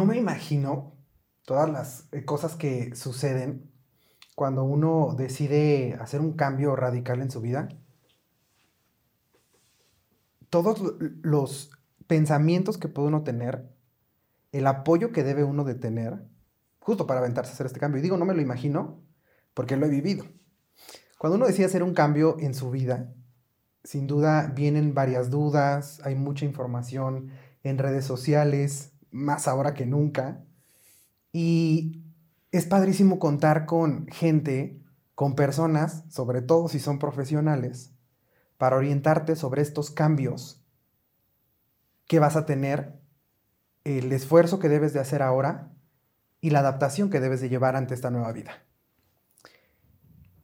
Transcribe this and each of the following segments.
no me imagino todas las eh, cosas que suceden cuando uno decide hacer un cambio radical en su vida. Todos los pensamientos que puede uno tener, el apoyo que debe uno de tener, justo para aventarse a hacer este cambio. Y digo, no me lo imagino porque lo he vivido. Cuando uno decide hacer un cambio en su vida, sin duda vienen varias dudas, hay mucha información en redes sociales, más ahora que nunca. Y es padrísimo contar con gente, con personas, sobre todo si son profesionales, para orientarte sobre estos cambios que vas a tener, el esfuerzo que debes de hacer ahora y la adaptación que debes de llevar ante esta nueva vida.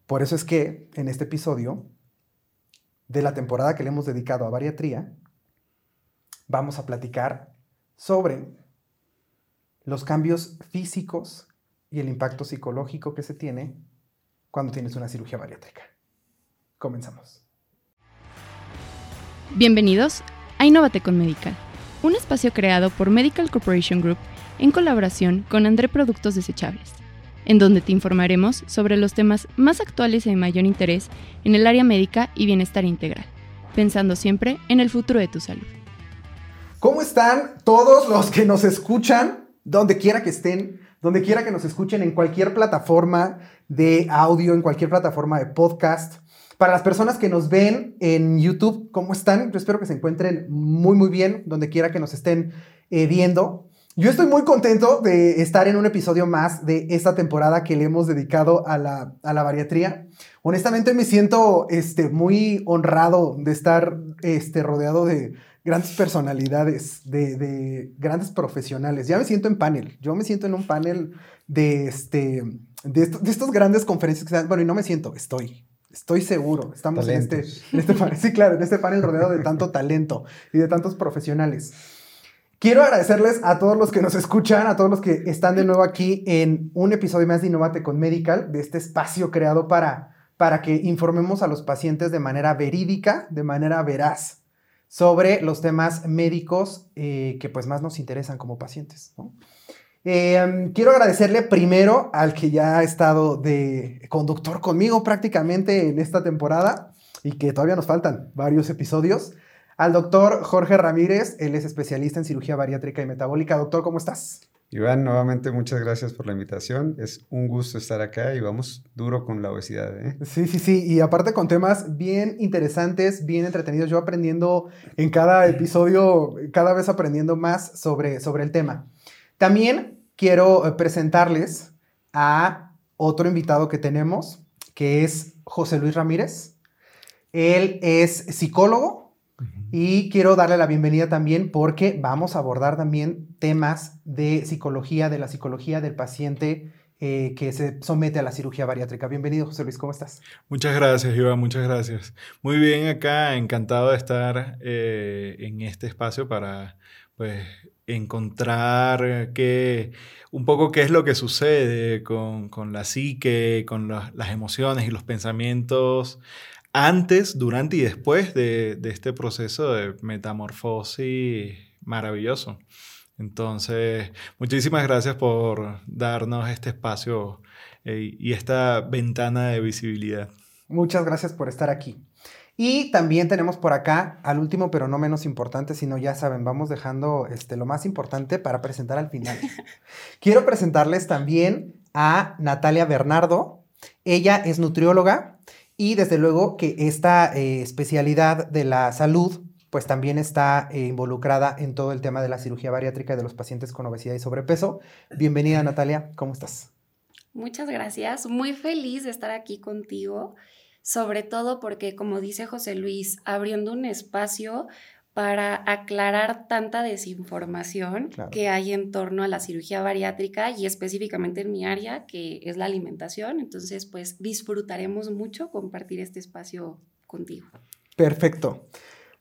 Por eso es que en este episodio de la temporada que le hemos dedicado a bariatría, vamos a platicar sobre los cambios físicos y el impacto psicológico que se tiene cuando tienes una cirugía bariátrica. Comenzamos. Bienvenidos a Innovate con Medical, un espacio creado por Medical Corporation Group en colaboración con André Productos Desechables, en donde te informaremos sobre los temas más actuales y de mayor interés en el área médica y bienestar integral, pensando siempre en el futuro de tu salud. ¿Cómo están todos los que nos escuchan? donde quiera que estén, donde quiera que nos escuchen, en cualquier plataforma de audio, en cualquier plataforma de podcast. Para las personas que nos ven en YouTube, ¿cómo están? Yo espero que se encuentren muy, muy bien, donde quiera que nos estén eh, viendo. Yo estoy muy contento de estar en un episodio más de esta temporada que le hemos dedicado a la, a la bariatría. Honestamente me siento este, muy honrado de estar este, rodeado de, grandes personalidades, de, grandes profesionales. Ya me siento en panel. Yo me siento en un panel de, este, de, estos grandes conferencias que se dan. Bueno, y no me siento, estoy. Estoy seguro. Estamos en este, en este panel. Sí, claro, en este panel rodeado de tanto talento y de tantos profesionales. Quiero agradecerles a todos los que nos escuchan, a todos los que están de nuevo aquí en un episodio más de Innovate con Medical, de este espacio creado para, para que informemos a los pacientes de manera verídica, de manera veraz sobre los temas médicos eh, que pues más nos interesan como pacientes. Em, quiero agradecerle primero al que ya ha estado de conductor conmigo prácticamente en esta temporada y que todavía nos faltan varios episodios. Al doctor Jorge Ramírez, él es especialista en cirugía bariátrica y metabólica. Doctor, ¿cómo estás? Iván, nuevamente muchas gracias por la invitación. Es un gusto estar acá y vamos duro con la obesidad. ¿eh? Sí, sí, sí. Y aparte con temas bien interesantes, bien entretenidos. Yo aprendiendo en cada episodio, cada vez aprendiendo más sobre, sobre el tema. También quiero eh, presentarles a otro invitado que tenemos, que es José Luis Ramírez. Él es psicólogo, y quiero darle la bienvenida también porque vamos a abordar también temas de psicología, de la psicología del paciente eh, que se somete a la cirugía bariátrica. Bienvenido, José Luis, ¿cómo estás? Muchas gracias, Iván, muchas gracias. Muy bien acá, encantado de estar eh, en este espacio para pues, encontrar un poco qué es lo que sucede con, con la psique, con las emociones y los pensamientos antes, durante y después de, este proceso de metamorfosis maravilloso. Entonces, muchísimas gracias por darnos este espacio eh, y esta ventana de visibilidad. Muchas gracias por estar aquí. Y también tenemos por acá, al último, pero no menos importante, sino ya saben, vamos dejando este, lo más importante para presentar al final. Quiero presentarles también a Natalia Bernardo. Ella es nutrióloga, y desde luego que esta eh, especialidad de la salud pues también está eh, involucrada en todo el tema de la cirugía bariátrica de los pacientes con obesidad y sobrepeso. Bienvenida Natalia, ¿cómo estás? Muchas gracias, muy feliz de estar aquí contigo, sobre todo porque como dice José Luis, abriendo un espacio para aclarar tanta desinformación que hay en torno a la cirugía bariátrica y específicamente en mi área, que es la alimentación. Entonces, pues disfrutaremos mucho compartir este espacio contigo. Perfecto.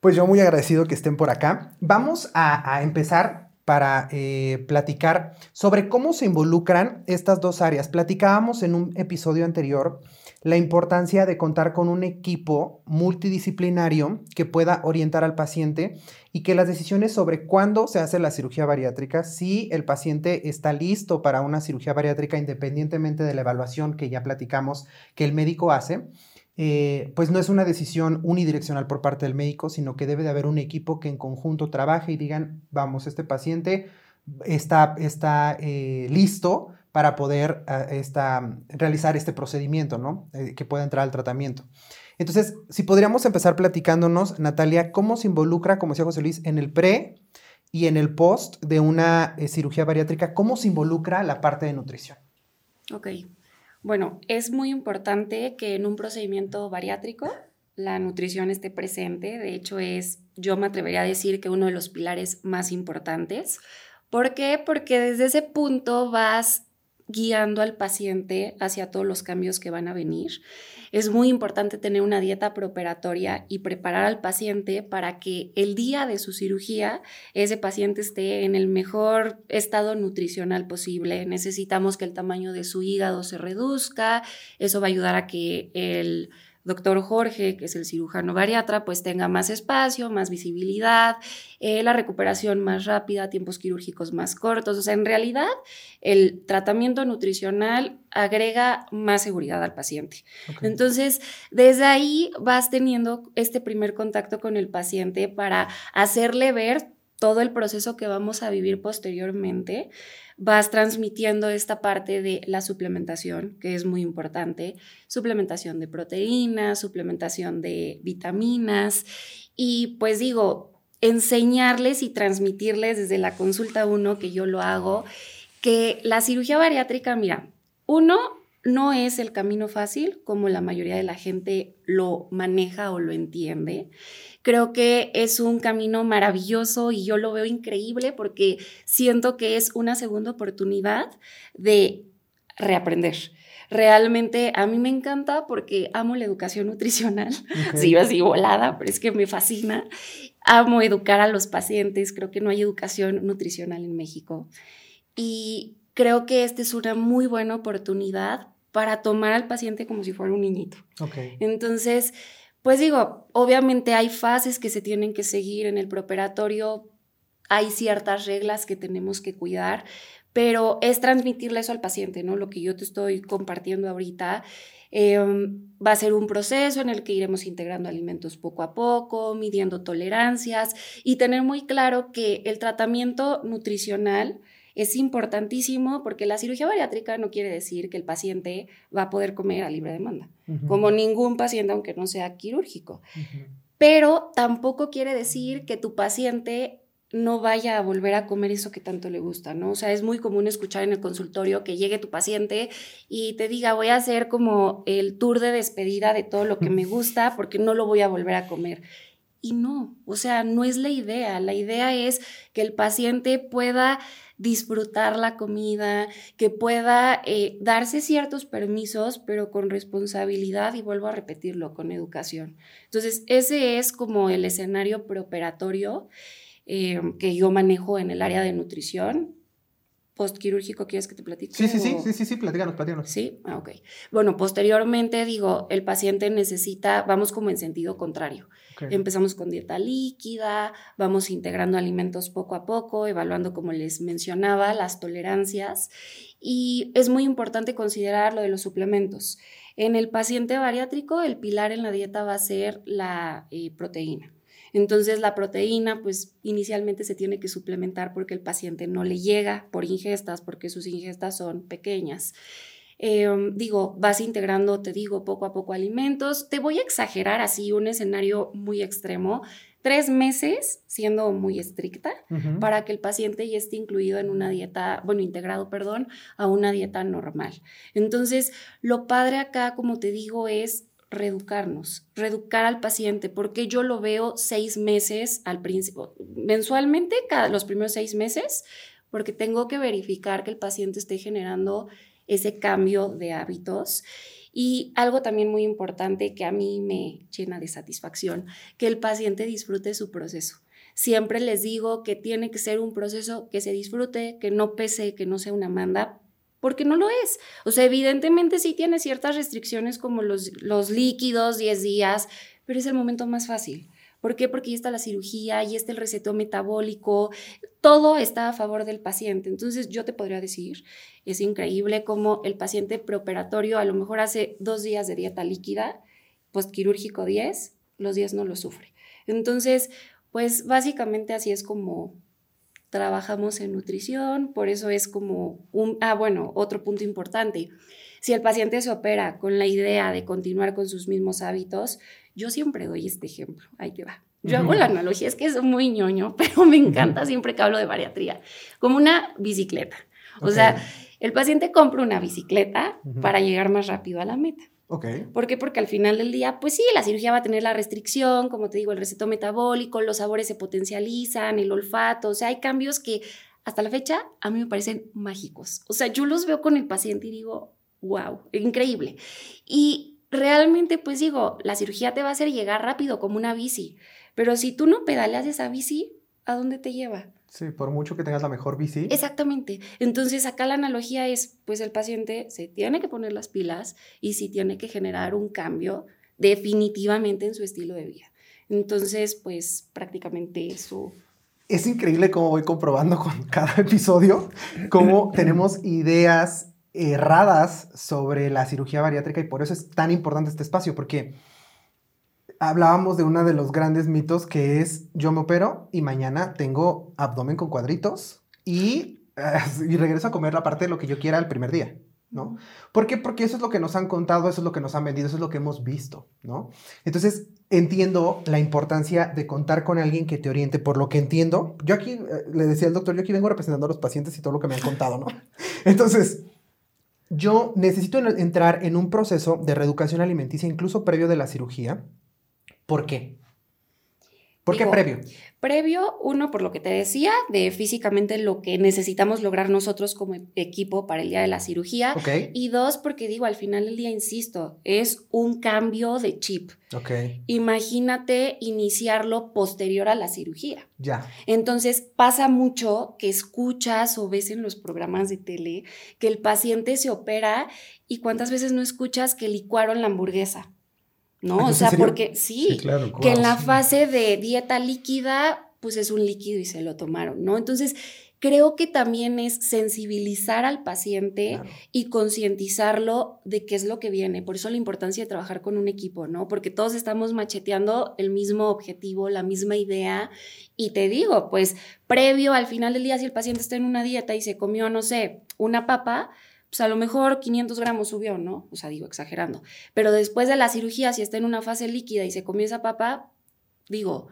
Pues yo muy agradecido que estén por acá. Vamos a, empezar para eh, platicar sobre cómo se involucran estas dos áreas. Platicábamos en un episodio anterior la importancia de contar con un equipo multidisciplinario que pueda orientar al paciente y que las decisiones sobre cuándo se hace la cirugía bariátrica, si el paciente está listo para una cirugía bariátrica independientemente de la evaluación que ya platicamos que el médico hace, eh, pues no es una decisión unidireccional por parte del médico, sino que debe de haber un equipo que en conjunto trabaje y digan, vamos, este paciente está, está eh, listo para poder eh, realizar este procedimiento, ¿no? que pueda entrar al tratamiento. Entonces, si podríamos empezar platicándonos, Natalia, ¿cómo se involucra, como decía José Luis, en el pre y en el post de una cirugía bariátrica? ¿Cómo se involucra la parte de nutrición? Ok. Bueno, es muy importante que en un procedimiento bariátrico la nutrición esté presente. De hecho, es, yo me atrevería a decir que uno de los pilares más importantes. ¿Por qué? Porque desde ese punto vas guiando al paciente hacia todos los cambios que van a venir. Es muy importante tener una dieta preoperatoria y preparar al paciente para que el día de su cirugía ese paciente esté en el mejor estado nutricional posible. Necesitamos que el tamaño de su hígado se reduzca, eso va a ayudar a que el doctor Jorge, que es el cirujano bariatra, pues tenga más espacio, más visibilidad, eh, la recuperación más rápida, tiempos quirúrgicos más cortos. O sea, en realidad el tratamiento nutricional agrega más seguridad al paciente. Entonces, desde ahí vas teniendo este primer contacto con el paciente para hacerle ver todo el proceso que vamos a vivir posteriormente vas transmitiendo esta parte de la suplementación, que es muy importante, suplementación de proteínas, suplementación de vitaminas. Y pues digo, enseñarles y transmitirles desde la consulta 1, que yo lo hago, que la cirugía bariátrica, mira, uno, no es el camino fácil como la mayoría de la gente lo maneja o lo entiende. Creo que es un camino maravilloso y yo lo veo increíble porque siento que es una segunda oportunidad de reaprender. Realmente a mí me encanta porque amo la educación nutricional. Sí, así volada, pero es que me fascina. Amo educar a los pacientes. Creo que no hay educación nutricional en México. Y creo que esta es una muy buena oportunidad para tomar al paciente como si fuera un niñito. Entonces, pues digo, obviamente hay fases que se tienen que seguir en el preoperatorio, hay ciertas reglas que tenemos que cuidar, pero es transmitirle eso al paciente, ¿no? Lo que yo te estoy compartiendo ahorita. Em, va a ser un proceso en el que iremos integrando alimentos poco a poco, midiendo tolerancias y tener muy claro que el tratamiento nutricional es importantísimo porque la cirugía bariátrica no quiere decir que el paciente va a poder comer a libre demanda, como ningún paciente, aunque no sea quirúrgico. Pero tampoco quiere decir que tu paciente no vaya a volver a comer eso que tanto le gusta, ¿no? O sea, es muy común escuchar en el consultorio que llegue tu paciente y te diga, voy a hacer como el tour de despedida de todo lo que me gusta porque no lo voy a volver a comer. Y no, o sea, no es la idea. La idea es que el paciente pueda disfrutar la comida, que pueda eh, darse ciertos permisos, pero con responsabilidad y vuelvo a repetirlo, con educación. Entonces, ese es como el escenario preoperatorio eh, que yo manejo en el área de nutrición postquirúrgico, ¿quieres que te platique? Sí, sí, sí, sí, sí, sí, platícanos, platícanos. Sí, ah, ok. Bueno, posteriormente, digo, el paciente necesita, vamos como en sentido contrario. Empezamos con dieta líquida, vamos integrando alimentos poco a poco, evaluando, como les mencionaba, las tolerancias. Y es muy importante considerar lo de los suplementos. En el paciente bariátrico, el pilar en la dieta va a ser la eh, proteína. Entonces la proteína, pues inicialmente se tiene que suplementar porque el paciente no le llega por ingestas, porque sus ingestas son pequeñas. Em, digo, vas integrando, te digo, poco a poco alimentos. Te voy a exagerar así un escenario muy extremo. Tres meses siendo muy estricta para que el paciente ya esté incluido en una dieta, bueno, integrado, perdón, a una dieta normal. Entonces, lo padre acá, como te digo, es reeducarnos, reeducar al paciente, porque yo lo veo seis meses al principio, mensualmente, cada los primeros seis meses, porque tengo que verificar que el paciente esté generando ese cambio de hábitos. Y algo también muy importante que a mí me llena de satisfacción, que el paciente disfrute su proceso. Siempre les digo que tiene que ser un proceso que se disfrute, que no pese, que no sea una manda, porque no lo es. O sea, evidentemente sí tiene ciertas restricciones como los, los líquidos, 10 días, pero es el momento más fácil. ¿Por qué? Porque ahí está la cirugía, ahí está el receto metabólico, todo está a favor del paciente. Entonces yo te podría decir, es increíble cómo el paciente preoperatorio a lo mejor hace dos días de dieta líquida, postquirúrgico 10, los 10 no lo sufre. Entonces, pues básicamente así es como trabajamos en nutrición, por eso es como un, ah, bueno, otro punto importante. Si el paciente se opera con la idea de continuar con sus mismos hábitos, yo siempre doy este ejemplo, ahí te va. Yo hago la analogía, es que es muy ñoño, pero me encanta siempre que hablo de bariatría, como una bicicleta. O sea, el paciente compra una bicicleta para llegar más rápido a la meta. Okay. ¿Por qué? Porque al final del día, pues sí, la cirugía va a tener la restricción, como te digo, el receto metabólico, los sabores se potencializan, el olfato, o sea, hay cambios que hasta la fecha a mí me parecen mágicos. O sea, yo los veo con el paciente y digo, wow, increíble. Y realmente, pues digo, la cirugía te va a hacer llegar rápido como una bici, pero si tú no pedaleas esa bici, ¿a dónde te lleva? Sí, por mucho que tengas la mejor bici. Exactamente. Entonces acá la analogía es, pues el paciente se tiene que poner las pilas y sí tiene que generar un cambio definitivamente en su estilo de vida. Entonces, pues prácticamente eso. Es increíble cómo voy comprobando con cada episodio, cómo tenemos ideas erradas sobre la cirugía bariátrica y por eso es tan importante este espacio, porque hablábamos de uno de los grandes mitos que es yo me opero y mañana tengo abdomen con cuadritos y, y regreso a comer la parte de lo que yo quiera el primer día. ¿No? ¿Por qué? Porque eso es lo que nos han contado, eso es lo que nos han vendido, eso es lo que hemos visto, ¿no? Entonces, entiendo la importancia de contar con alguien que te oriente por lo que entiendo. Yo aquí, eh, le decía al doctor, yo aquí vengo representando a los pacientes y todo lo que me han contado, ¿no? Entonces, yo necesito entrar en un proceso de reeducación alimenticia incluso previo de la cirugía. ¿Por qué? ¿Por qué previo? Previo, uno, por lo que te decía, de físicamente lo que necesitamos lograr nosotros como equipo para el día de la cirugía. Y dos, porque digo, al final del día, insisto, es un cambio de chip. Imagínate iniciarlo posterior a la cirugía. Ya. Entonces, pasa mucho que escuchas o ves en los programas de tele que el paciente se opera y cuántas veces no escuchas que licuaron la hamburguesa. ¿No? o sea, porque sí, que en la fase de dieta líquida, pues es un líquido y se lo tomaron, ¿no? Entonces, creo que también es sensibilizar al paciente y concientizarlo de qué es lo que viene. Por eso la importancia de trabajar con un equipo, ¿no? Porque todos estamos macheteando el mismo objetivo, la misma idea. Y te digo, pues previo al final del día, si el paciente está en una dieta y se comió, no sé, una papa, pues a lo mejor 500 gramos subió, ¿no? O sea, digo, exagerando. Pero después de la cirugía, si está en una fase líquida y se comienza papa, digo,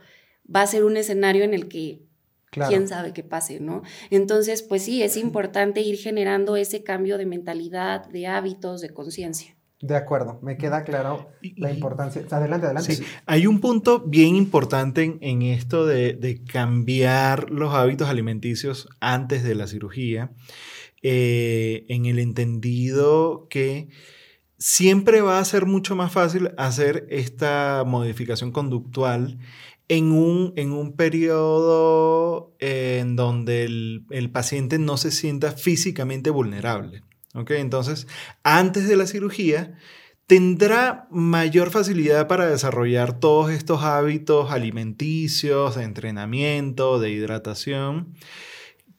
va a ser un escenario en el que quién sabe qué pase, ¿no? Entonces, pues sí, es importante ir generando ese cambio de mentalidad, de hábitos, de conciencia. De acuerdo, me queda claro la importancia. Adelante, adelante. Hay un punto bien importante en, esto de, de, cambiar los hábitos alimenticios antes de la cirugía eh, en el entendido que siempre va a ser mucho más fácil hacer esta modificación conductual en un, en un periodo en donde el, paciente no se sienta físicamente vulnerable. Entonces, antes de la cirugía, tendrá mayor facilidad para desarrollar todos estos hábitos alimenticios, de entrenamiento, de hidratación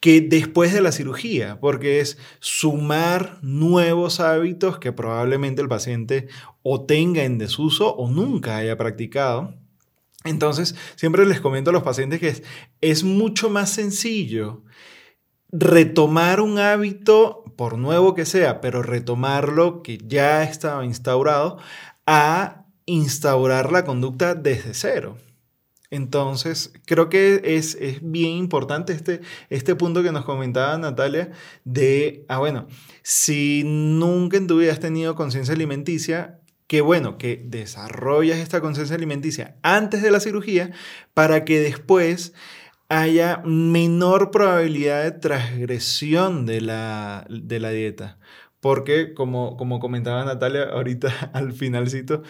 que después de la cirugía, porque es sumar nuevos hábitos que probablemente el paciente o tenga en desuso o nunca haya practicado. Entonces, siempre les comento a los pacientes que es, mucho más sencillo retomar un hábito, por nuevo que sea, pero retomarlo que ya estaba instaurado, a instaurar la conducta desde cero. Entonces, creo que es, bien importante este, este punto que nos comentaba Natalia de, ah, bueno, si nunca en tu vida has tenido conciencia alimenticia, qué bueno que desarrollas esta conciencia alimenticia antes de la cirugía para que después haya menor probabilidad de transgresión de la, dieta. Porque, como, como comentaba Natalia ahorita al finalcito,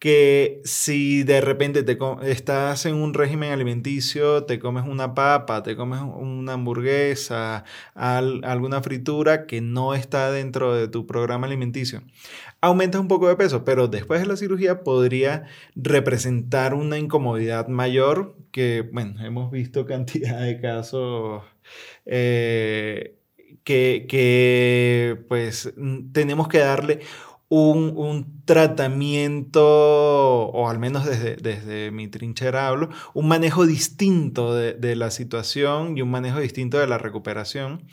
que si de repente te estás en un régimen alimenticio, te comes una papa, te comes una hamburguesa, alguna fritura que no está dentro de tu programa alimenticio, aumentas un poco de peso, pero después de la cirugía podría representar una incomodidad mayor que, bueno, hemos visto cantidad de casos. Eh, que, que, pues tenemos que darle un, tratamiento, o al menos desde, desde, mi trinchera hablo, un manejo distinto de, la situación y un manejo distinto de la recuperación.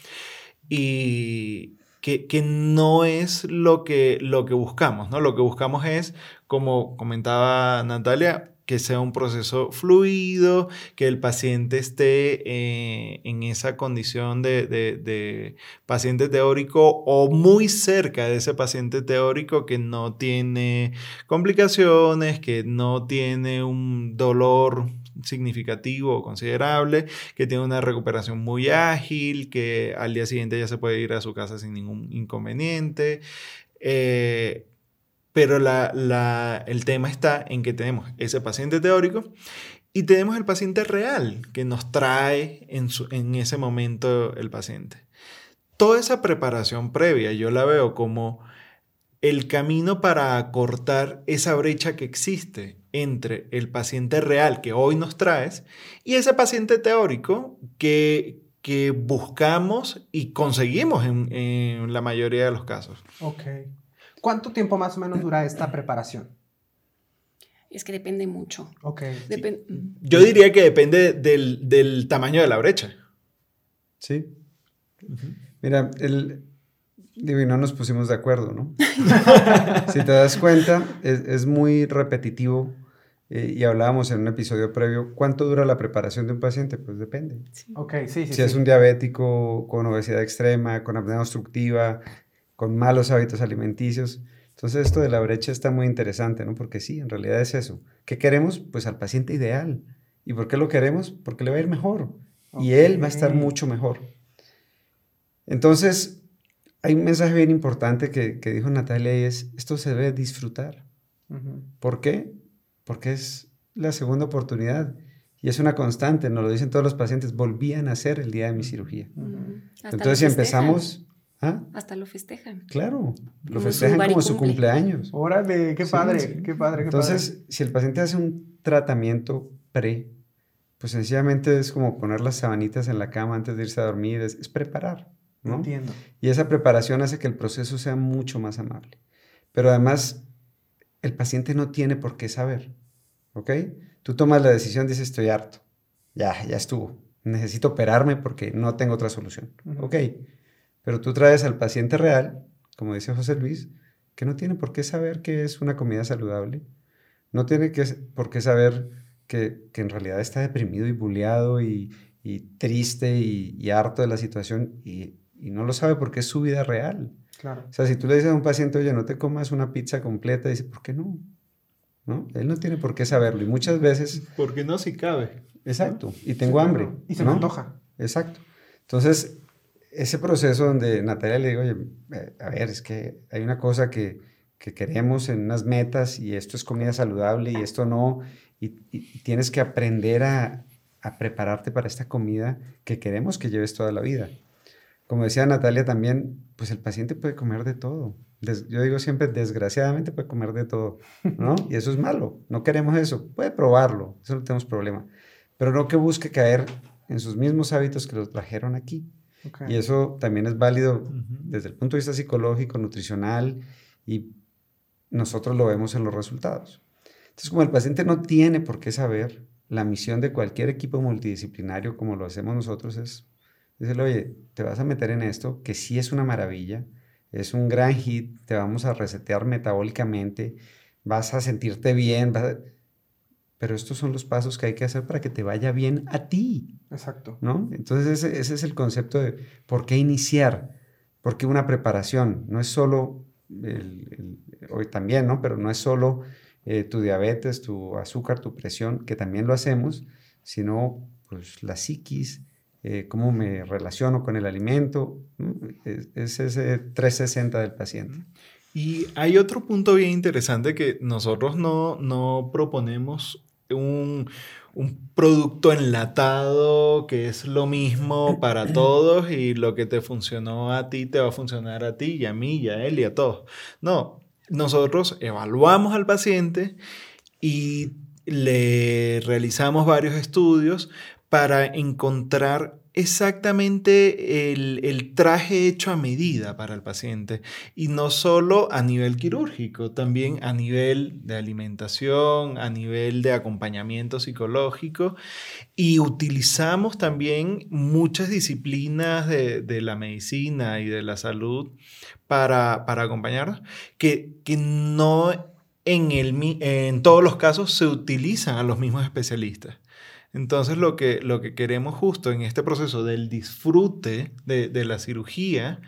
Y que, que, no es lo que, lo que buscamos, ¿no? Lo que buscamos es, como comentaba Natalia, que sea un proceso fluido, que el paciente esté eh, en esa condición de, paciente teórico o muy cerca de ese paciente teórico que no tiene complicaciones, que no tiene un dolor significativo o considerable, que tiene una recuperación muy ágil, que al día siguiente ya se puede ir a su casa sin ningún inconveniente. Eh, pero el tema está en que tenemos ese paciente teórico y tenemos el paciente real que nos trae en, en ese momento el paciente. Toda esa preparación previa yo la veo como el camino para acortar esa brecha que existe entre el paciente real que hoy nos traes y ese paciente teórico que, que buscamos y conseguimos en, en, la mayoría de los casos. Ok. ¿Cuánto tiempo más o menos dura esta preparación? Es que depende mucho. Ok. Yo diría que depende del, tamaño de la brecha. Sí. Mira, el, digo, y no nos pusimos de acuerdo, ¿no? si te das cuenta, es, muy repetitivo. Eh, y hablábamos en un episodio previo, ¿cuánto dura la preparación de un paciente? Pues depende. Sí. Ok, sí, sí. Si es un diabético con obesidad extrema, con apnea obstructiva, con malos hábitos alimenticios. Entonces esto de la brecha está muy interesante, ¿no? Porque sí, en realidad es eso. ¿Qué queremos? Pues al paciente ideal. ¿Y por qué lo queremos? Porque le va a ir mejor. Y él va a estar mucho mejor. Entonces, hay un mensaje bien importante que, dijo Natalia y es, esto se debe disfrutar. ¿Por qué? Porque es la segunda oportunidad y es una constante, nos lo dicen todos los pacientes, volvían a hacer el día de mi cirugía. Entonces, si empezamos, ¿Ah? Hasta lo festejan. Claro, lo festejan como su cumpleaños. Órale, qué padre, qué padre, Entonces, si el paciente hace un tratamiento pre, pues sencillamente es como poner las sabanitas en la cama antes de irse a dormir, es, preparar, ¿no? Entiendo. Y esa preparación hace que el proceso sea mucho más amable. Pero además, el paciente no tiene por qué saber, ¿ok? Tú tomas la decisión, dices, estoy harto, ya, ya estuvo, necesito operarme porque no tengo otra solución, ¿ok? Pero tú traes al paciente real, como dice José Luis, que no tiene por qué saber qué es una comida saludable, no tiene que, por qué saber que, en realidad está deprimido y bulleado y, triste y, harto de la situación y, no lo sabe porque es su vida real. Claro. O sea, si tú le dices a un paciente, oye, no te comas una pizza completa, dice, ¿por qué no? ¿No? Él no tiene por qué saberlo y muchas veces... Porque no si cabe. Exacto. Y tengo hambre. Y se me antoja. Exacto. Entonces, ese proceso donde Natalia le digo, oye, eh, a ver, es que hay una cosa que, que queremos en unas metas y esto es comida saludable y esto no, y, tienes que aprender a, a, prepararte para esta comida que queremos que lleves toda la vida. Como decía Natalia también, pues el paciente puede comer de todo. yo digo siempre, desgraciadamente puede comer de todo, ¿no? Y eso es malo, no queremos eso. Puede probarlo, eso no tenemos problema. Pero no que busque caer en sus mismos hábitos que los trajeron aquí. Y eso también es válido desde el punto de vista psicológico, nutricional, y nosotros lo vemos en los resultados. Entonces, como el paciente no tiene por qué saber, la misión de cualquier equipo multidisciplinario como lo hacemos nosotros es decirle, oye, te vas a meter en esto, que sí es una maravilla, es un gran hit, te vamos a resetear metabólicamente, vas a sentirte bien, vas a pero estos son los pasos que hay que hacer para que te vaya bien a ti. Exacto. ¿No? Entonces ese, es el concepto de por qué iniciar, por qué una preparación. No es solo, hoy también, ¿no? Pero no es solo eh, tu diabetes, tu azúcar, tu presión, que también lo hacemos, sino pues la psiquis, eh, cómo me relaciono con el alimento, es, es, ese 360 del paciente. Y hay otro punto bien interesante que nosotros no, no proponemos un, un producto enlatado que es lo mismo para todos y lo que te funcionó a ti te va a funcionar a ti y a mí y a él y a todos. No, nosotros evaluamos al paciente y le realizamos varios estudios para encontrar exactamente el, traje hecho a medida para el paciente y no solo a nivel quirúrgico, también a nivel de alimentación, a nivel de acompañamiento psicológico y utilizamos también muchas disciplinas de, la medicina y de la salud para, para acompañarnos que, que no en, el, en todos los casos se utilizan a los mismos especialistas. Entonces lo que, lo que queremos justo en este proceso del disfrute de, la cirugía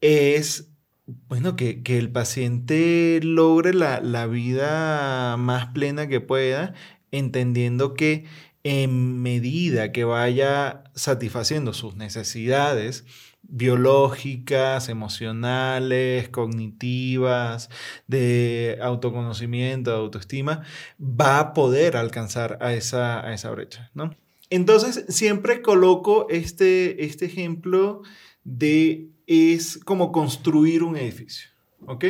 es, bueno, que, el paciente logre la, la, vida más plena que pueda, entendiendo que en medida que vaya satisfaciendo sus necesidades, biológicas, emocionales, cognitivas, de autoconocimiento, de autoestima, va a poder alcanzar a esa, a esa brecha, ¿no? Entonces, siempre coloco este, este ejemplo de es como construir un edificio. ¿ok?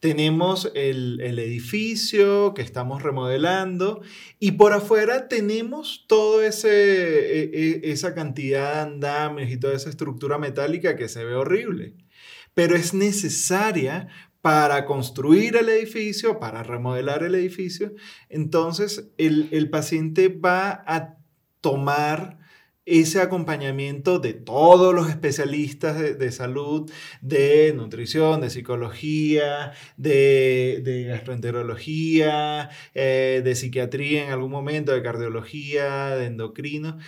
Tenemos el, edificio que estamos remodelando y por afuera tenemos toda e, e, esa cantidad de andamios y toda esa estructura metálica que se ve horrible, pero es necesaria para construir el edificio, para remodelar el edificio. Entonces, el, el paciente va a tomar ese acompañamiento de todos los especialistas de, salud, de nutrición, de psicología, de, gastroenterología, eh, de psiquiatría en algún momento, de cardiología, de endocrino,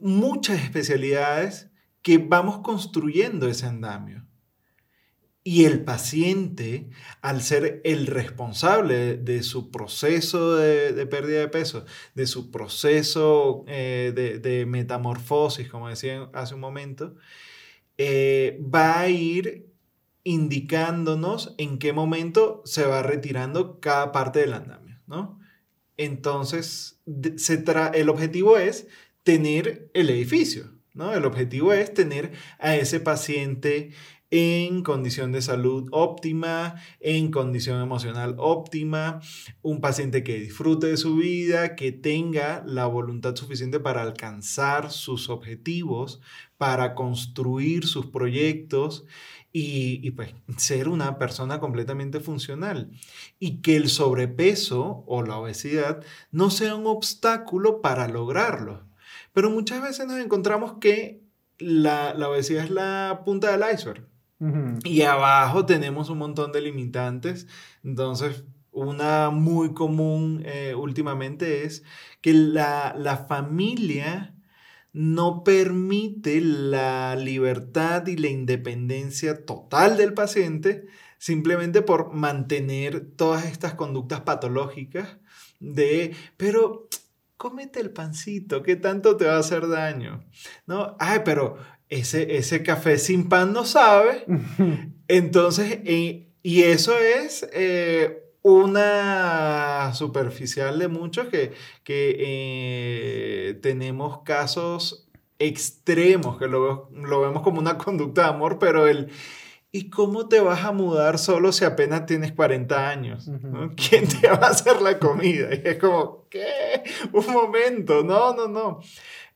muchas especialidades que vamos construyendo ese andamio. Y el paciente, al ser el responsable de su proceso de, pérdida de peso, de su proceso eh, de, metamorfosis, como decía hace un momento, eh, va a ir indicándonos en qué momento se va retirando cada parte del andamio, ¿no? Entonces, se el objetivo es tener el edificio, ¿no? El objetivo es tener a ese paciente en condición de salud óptima, en condición emocional óptima, un paciente que disfrute de su vida, que tenga la voluntad suficiente para alcanzar sus objetivos, para construir sus proyectos y, pues ser una persona completamente funcional. Y que el sobrepeso o la obesidad no sea un obstáculo para lograrlo. Pero muchas veces nos encontramos que la, la obesidad es la punta del iceberg. Y abajo tenemos un montón de limitantes. Entonces, una muy común eh, últimamente es que la, la familia no permite la libertad y la independencia total del paciente simplemente por mantener todas estas conductas patológicas de, pero cómete el pancito, ¿qué tanto te va a hacer daño? No, ay, pero ese, café sin pan no sabe. Entonces, y eso es eh, una superficial de muchos que, que eh, tenemos casos extremos, que lo, lo, vemos como una conducta de amor, pero el... ¿Y cómo te vas a mudar solo si apenas tienes 40 años? ¿Quién te va a hacer la comida? Y es como, ¿qué? Un momento, no, no, no.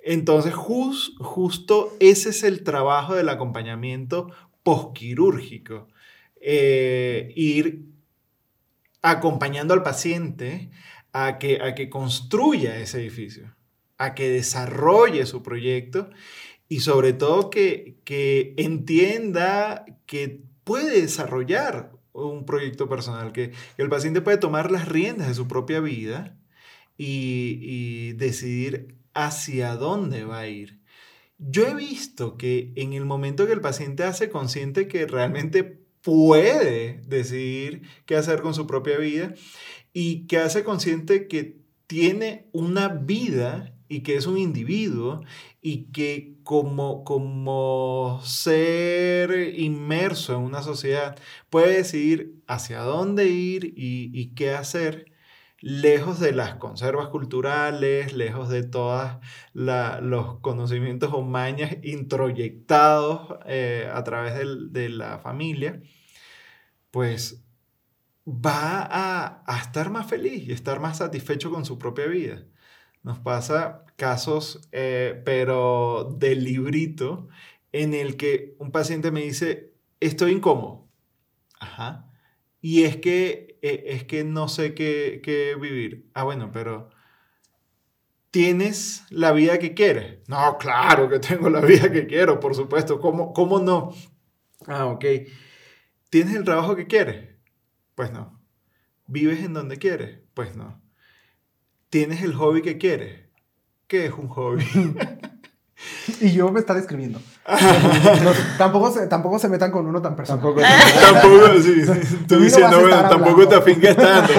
Entonces, justo ese es el trabajo del acompañamiento posquirúrgico. Eh, ir acompañando al paciente a que, a que construya ese edificio, a que desarrolle su proyecto y sobre todo que, que entienda que puede desarrollar un proyecto personal, que, el paciente puede tomar las riendas de su propia vida y, y decidir hacia dónde va a ir. Yo he visto que en el momento que el paciente hace consciente que realmente puede decidir qué hacer con su propia vida y que hace consciente que tiene una vida y que es un individuo y que como, como ser inmerso en una sociedad puede decidir hacia dónde ir y, y qué hacer lejos de las conservas culturales, lejos de todos los conocimientos o mañas introyectados eh, a través de la familia, pues va a, a, estar más feliz y estar más satisfecho con su propia vida. Nos pasa casos, eh, pero del librito, en el que un paciente me dice, estoy incómodo. Ajá. Y es que, eh, es que no sé qué, qué vivir. Ah, bueno, pero ¿tienes la vida que quieres? No, claro que tengo la vida que quiero, por supuesto. ¿Cómo, cómo no? Ah, ok. ¿Tienes el trabajo que quieres? Pues no. ¿Vives en donde quieres? Pues no. ¿Tienes el hobby que quieres? ¿Qué es un hobby? y yo me está describiendo. tampoco, se, tampoco se metan con uno tan personal. Tampoco, tampoco sí, tú diciendo, bueno, tampoco te afinques tanto.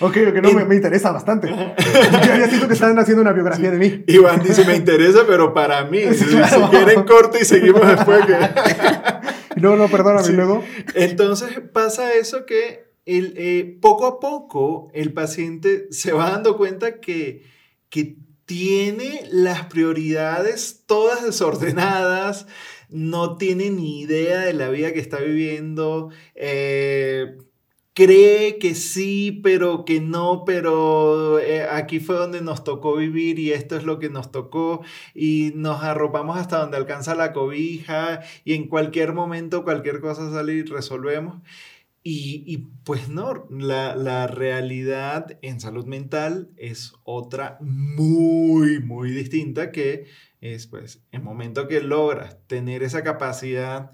ok, que no, me, me, interesa bastante. Yo ya siento que están haciendo una biografía de mí. Iván dice, me interesa, pero para mí. Si, quieren corte y seguimos después. Que... no, no, perdóname, luego. Entonces pasa eso que el, eh, poco a poco el paciente se va dando cuenta que, que tiene las prioridades todas desordenadas, no tiene ni idea de la vida que está viviendo, eh, cree que sí, pero que no, pero eh, aquí fue donde nos tocó vivir y esto es lo que nos tocó y nos arropamos hasta donde alcanza la cobija y en cualquier momento cualquier cosa sale y resolvemos. Y, pues no, la, realidad en salud mental es otra muy, muy distinta que es pues el momento que logras tener esa capacidad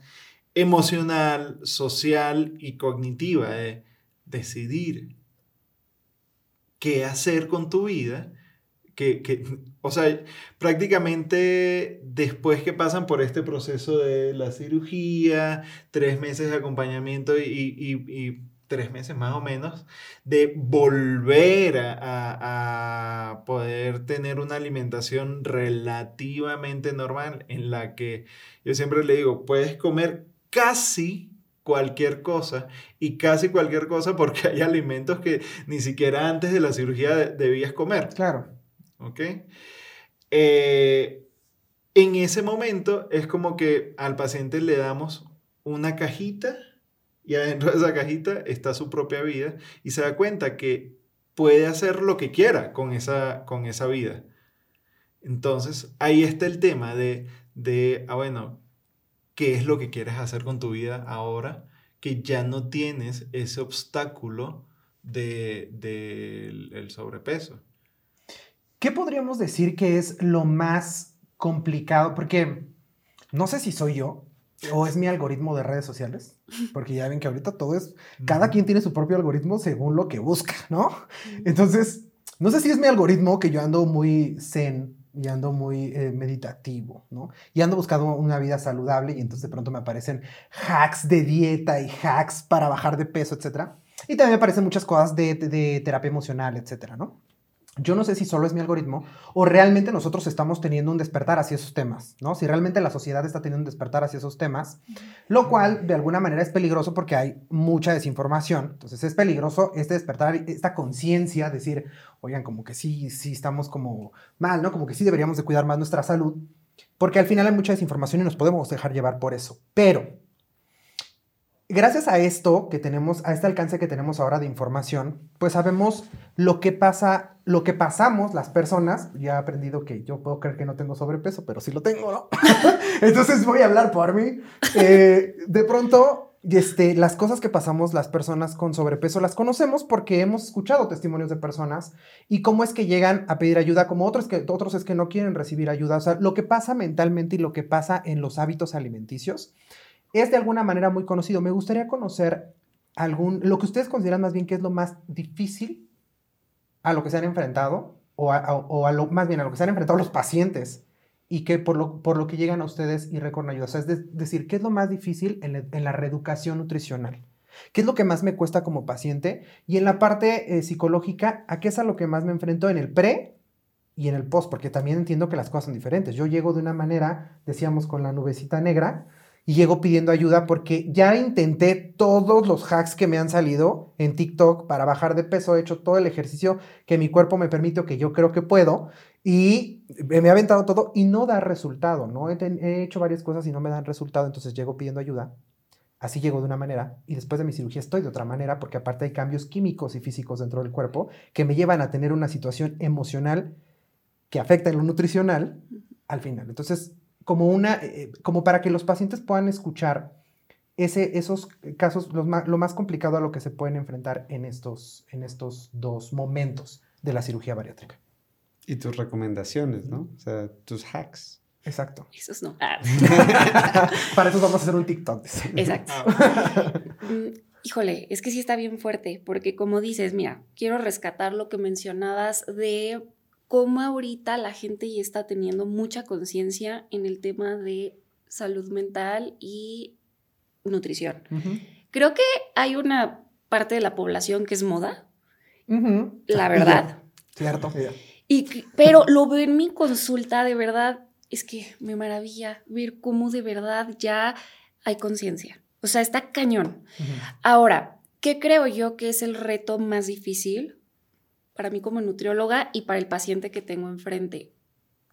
emocional, social y cognitiva de decidir qué hacer con tu vida, que, que, o sea, prácticamente después que pasan por este proceso de la cirugía, tres meses de acompañamiento y, y, tres meses más o menos, de volver a, a, poder tener una alimentación relativamente normal en la que yo siempre le digo, puedes comer casi cualquier cosa y casi cualquier cosa porque hay alimentos que ni siquiera antes de la cirugía debías comer. Claro. ¿Ok? Eh, en ese momento es como que al paciente le damos una cajita y adentro de esa cajita está su propia vida y se da cuenta que puede hacer lo que quiera con esa, con esa vida. Entonces, ahí está el tema de, de, ah, bueno, ¿qué es lo que quieres hacer con tu vida ahora que ya no tienes ese obstáculo del de, sobrepeso? ¿Qué podríamos decir que es lo más complicado? Porque no sé si soy yo o es mi algoritmo de redes sociales, porque ya ven que ahorita todo es, cada quien tiene su propio algoritmo según lo que busca, ¿no? Entonces, no sé si es mi algoritmo que yo ando muy zen y ando muy eh, meditativo, ¿no? Y ando buscando una vida saludable y entonces de pronto me aparecen hacks de dieta y hacks para bajar de peso, etcétera. Y también me aparecen muchas cosas de, de terapia emocional, etcétera, ¿no? Yo no sé si solo es mi algoritmo o realmente nosotros estamos teniendo un despertar hacia esos temas, ¿no? Si realmente la sociedad está teniendo un despertar hacia esos temas, lo cual de alguna manera es peligroso porque hay mucha desinformación. Entonces es peligroso este despertar, esta conciencia, decir, oigan, como que sí, sí estamos como mal, ¿no? Como que sí deberíamos de cuidar más nuestra salud, porque al final hay mucha desinformación y nos podemos dejar llevar por eso. Pero gracias a esto que tenemos, a este alcance que tenemos ahora de información, pues sabemos lo que pasa, lo que pasamos las personas. Ya he aprendido que yo puedo creer que no tengo sobrepeso, pero sí lo tengo, ¿no? Entonces voy a hablar por mí. Eh, de pronto, este, las cosas que pasamos las personas con sobrepeso las conocemos porque hemos escuchado testimonios de personas y cómo es que llegan a pedir ayuda, como otros que otros es que no quieren recibir ayuda. O sea, lo que pasa mentalmente y lo que pasa en los hábitos alimenticios es de alguna manera muy conocido. Me gustaría conocer algún, lo que ustedes consideran más bien que es lo más difícil a lo que se han enfrentado, o, a, lo, más bien a lo que se han enfrentado los pacientes, y que por lo, por lo que llegan a ustedes y recorren ayuda. O sea, es decir, ¿qué es lo más difícil en, la reeducación nutricional? ¿Qué es lo que más me cuesta como paciente? Y en la parte eh, psicológica, ¿a qué es a lo que más me enfrento en el pre y en el post, porque también entiendo que las cosas son diferentes. Yo llego de una manera, decíamos, con la nubecita negra, y llego pidiendo ayuda porque ya intenté todos los hacks que me han salido en TikTok para bajar de peso, he hecho todo el ejercicio que mi cuerpo me permite que yo creo que puedo y me he aventado todo y no da resultado, ¿no? He, he hecho varias cosas y no me dan resultado, entonces llego pidiendo ayuda. Así llego de una manera y después de mi cirugía estoy de otra manera porque aparte hay cambios químicos y físicos dentro del cuerpo que me llevan a tener una situación emocional que afecta en lo nutricional al final. Entonces, como, una, eh, como para que los pacientes puedan escuchar ese, esos casos, los lo más complicado a lo que se pueden enfrentar en estos, en estos dos momentos de la cirugía bariátrica. Y tus recomendaciones, ¿no? O sea, tus hacks. Exacto. Esos no. Ah. para eso vamos a hacer un TikTok. Exacto. Mm, híjole, es que sí está bien fuerte, porque como dices, mira, quiero rescatar lo que mencionabas de cómo ahorita la gente ya está teniendo mucha conciencia en el tema de salud mental y nutrición. Creo que hay una parte de la población que es moda, la verdad. Cierto. Y, pero lo veo en mi consulta, de verdad, es que me maravilla ver cómo de verdad ya hay conciencia. O sea, está cañón. Ahora, ¿qué creo yo que es el reto más difícil? Para mí como nutrióloga y para el paciente que tengo enfrente,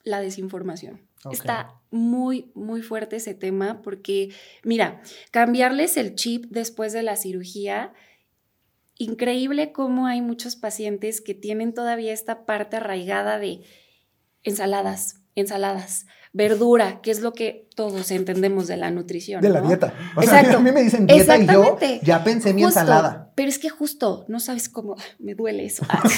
la desinformación. Está muy, muy fuerte ese tema porque, mira, cambiarles el chip después de la cirugía, increíble cómo hay muchos pacientes que tienen todavía esta parte arraigada de ensaladas, ensaladas verdura, que es lo que todos entendemos de la nutrición. De la dieta. O Sea, a mí me dicen dieta y yo ya pensé en mi ensalada. Pero es que justo, no sabes cómo, me duele eso.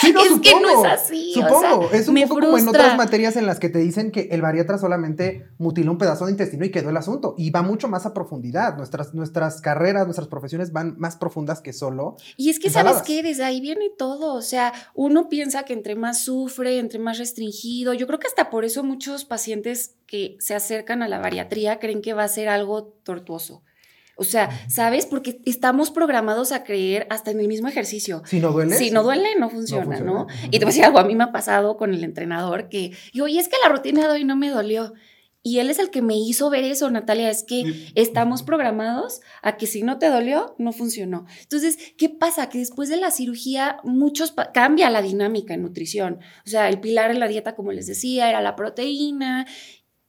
sí, no, es que no es así. Supongo, es un poco como en otras materias en las que te dicen que el bariatra solamente mutiló un pedazo de intestino y quedó el asunto. Y va mucho más a profundidad. Nuestras, nuestras carreras, nuestras profesiones van más profundas que solo. Y es que, ¿sabes qué? Desde ahí viene todo. O sea, uno piensa que entre más sufre, entre más restringido, yo creo que hasta por eso muchos pacientes que se acercan a la bariatría creen que va a ser algo tortuoso. O sea, ¿sabes? Porque estamos programados a creer hasta en el mismo ejercicio. Si no duele. Si no duele, no funciona, ¿no? Y te voy a decir algo, a mí me ha pasado con el entrenador que, yo, y es que la rutina de hoy no me dolió. Y él es el que me hizo ver eso, Natalia, es que estamos programados a que si no te dolió, no funcionó. Entonces, ¿qué pasa? Que después de la cirugía, muchos cambia la dinámica en nutrición. O sea, el pilar en la dieta, como les decía, era la proteína.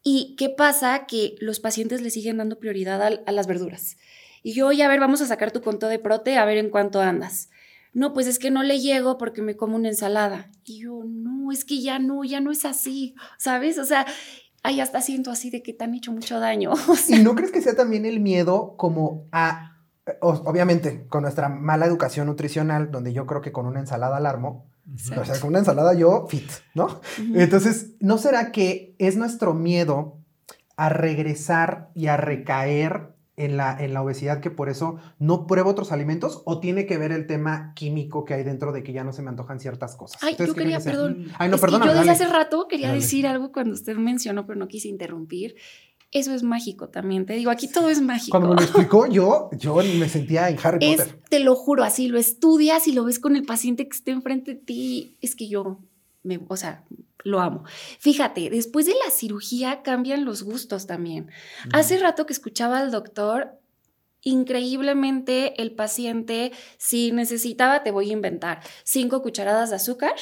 ¿Y qué pasa? Que los pacientes le siguen dando prioridad a, las verduras. Y yo, oye, a ver, vamos a sacar tu conto de prote, a ver en cuánto andas. No, pues es que no le llego porque me como una ensalada. Y yo, no, es que ya no, ya no es así, ¿sabes? O sea, ay, hasta siento así de que te han hecho mucho daño. ¿Y no crees que sea también el miedo como a, obviamente, con nuestra mala educación nutricional, donde yo creo que con una ensalada alarmo, o sea, con una ensalada yo fit, ¿no? Entonces, ¿no será que es nuestro miedo a regresar y a recaer en la, en la obesidad que por eso no pruebo otros alimentos o tiene que ver el tema químico que hay dentro de que ya no se me antojan ciertas cosas? Ay, yo quería, perdón. Ay, no, perdón. Yo desde hace rato quería decir algo cuando usted mencionó, pero no quise interrumpir. Eso es mágico también. Te digo, aquí todo es mágico. Cuando me lo explicó, yo, yo me sentía en Harry Potter. Te lo juro, así lo estudias y lo ves con el paciente que esté enfrente de ti. Es que yo, me, o sea, lo amo. Fíjate, después de la cirugía cambian los gustos también. Hace rato que escuchaba al doctor, increíblemente el paciente, si necesitaba, te voy a inventar, cinco cucharadas de azúcar,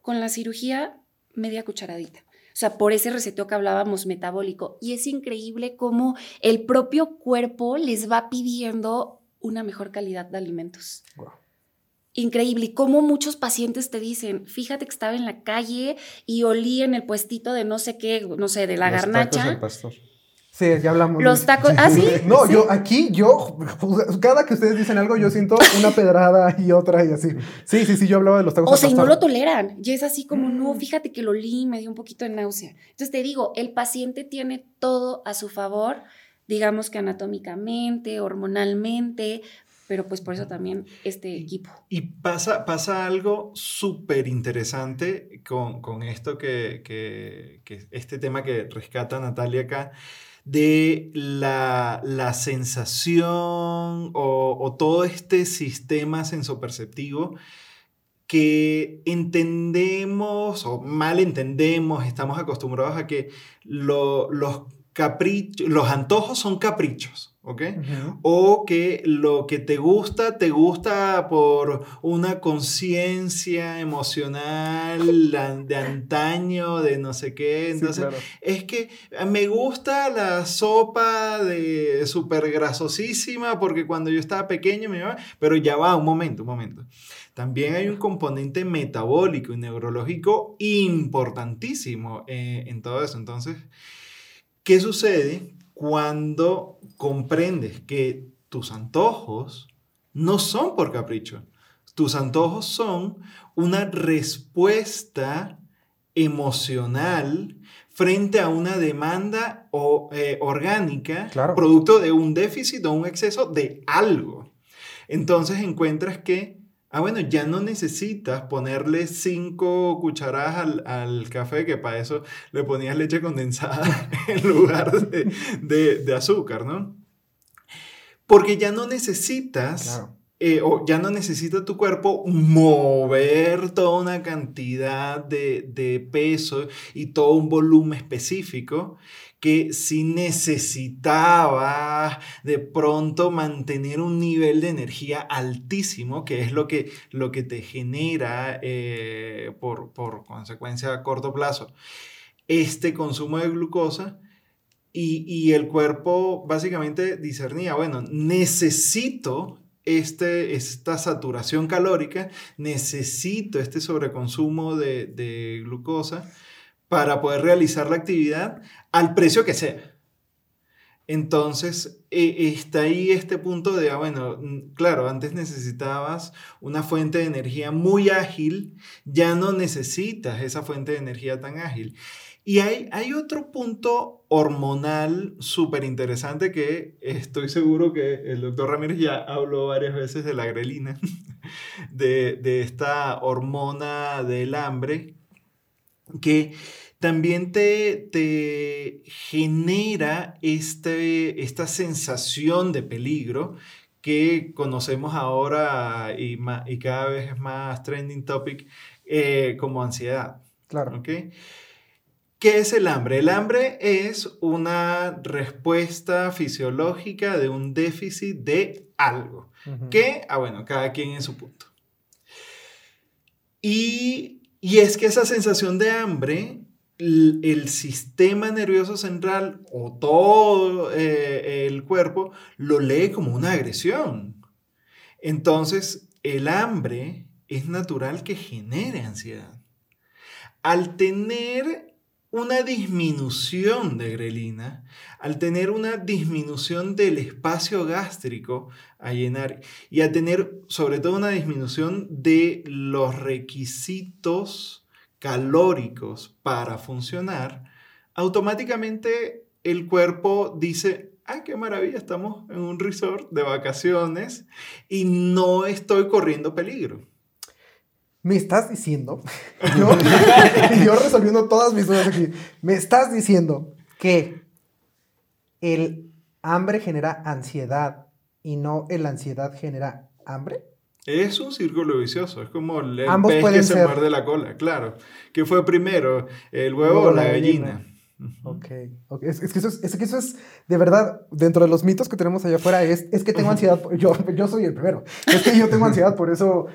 con la cirugía, media cucharadita. O sea, por ese receteo que hablábamos metabólico. Y es increíble cómo el propio cuerpo les va pidiendo una mejor calidad de alimentos increíble. Y como muchos pacientes te dicen, fíjate que estaba en la calle y olí en el puestito de no sé qué, no sé, de la Los garnacha. Tacos pastor. Sí, ya hablamos. Los tacos, ¿ah, sí? No, yo aquí, yo, cada que ustedes dicen algo, yo siento una pedrada y otra y así. Sí, sí, sí, yo hablaba de los tacos. O sea, y no lo toleran. Y es así como, no, mm. fíjate que lo olí, me dio un poquito de náusea. Entonces te digo, el paciente tiene todo a su favor digamos que anatómicamente, hormonalmente, pero pues por eso también este equipo. Y pasa, pasa algo súper interesante con, con, esto que, que, que, este tema que rescata Natalia acá, de la, la sensación o, o, todo este sistema sensoperceptivo que entendemos o mal entendemos, estamos acostumbrados a que los los antojos son caprichos. ¿Ok? O que lo que te gusta, te gusta por una conciencia emocional de antaño, de no sé qué. Entonces, es que me gusta la sopa de súper grasosísima porque cuando yo estaba pequeño me iba, pero ya va, un momento, un momento. También hay un componente metabólico y neurológico importantísimo eh, en todo eso. Entonces, ¿qué sucede? cuando comprendes que tus antojos no son por capricho. Tus antojos son una respuesta emocional frente a una demanda o, eh, orgánica, producto de un déficit o un exceso de algo. Entonces encuentras que Ah, bueno, ya no necesitas ponerle cinco cucharadas al, al, café, que para eso le ponías leche condensada en lugar de, de, azúcar, ¿no? Porque ya no necesitas, eh, o ya no necesita tu cuerpo mover toda una cantidad de, de peso y todo un volumen específico que si necesitaba de pronto mantener un nivel de energía altísimo, que es lo que, lo que te genera eh, por, por, consecuencia a corto plazo este consumo de glucosa. Y, y, el cuerpo básicamente discernía, bueno, necesito este, esta saturación calórica, necesito este sobreconsumo de, de glucosa para poder realizar la actividad al precio que sea. Entonces, e, está ahí este punto de, ah, bueno, mm, claro, antes necesitabas una fuente de energía muy ágil, ya no necesitas esa fuente de energía tan ágil. Y hay, hay otro punto hormonal súper interesante que estoy seguro que el doctor Ramírez ya habló varias veces de la grelina, de, de esta hormona del hambre, que también te, genera este, esta sensación de peligro que conocemos ahora y, y cada vez es más trending topic eh, como ansiedad. Claro. ¿okay? ¿Qué es el hambre? El hambre es una respuesta fisiológica de un déficit de algo. Que, ah, bueno, cada quien en su punto. Y, y es que esa sensación de hambre el sistema nervioso central o todo eh, el cuerpo lo lee como una agresión. Entonces, el hambre es natural que genere ansiedad. Al tener una disminución de grelina, al tener una disminución del espacio gástrico a llenar y a tener sobre todo una disminución de los requisitos calóricos para funcionar, automáticamente el cuerpo dice, ay, qué maravilla, estamos en un resort de vacaciones y no estoy corriendo peligro. Me estás diciendo, yo, yo resolviendo todas mis dudas aquí, me estás diciendo que el hambre genera ansiedad y no el ansiedad genera hambre. Es un círculo vicioso, es como el pez que se muerde la cola, claro. ¿Qué fue primero, el huevo o la, gallina? Ok, Es, que eso es, que eso es, de verdad, dentro de los mitos que tenemos allá afuera, es, es que tengo ansiedad, yo, yo soy el primero, es que yo tengo ansiedad, por eso,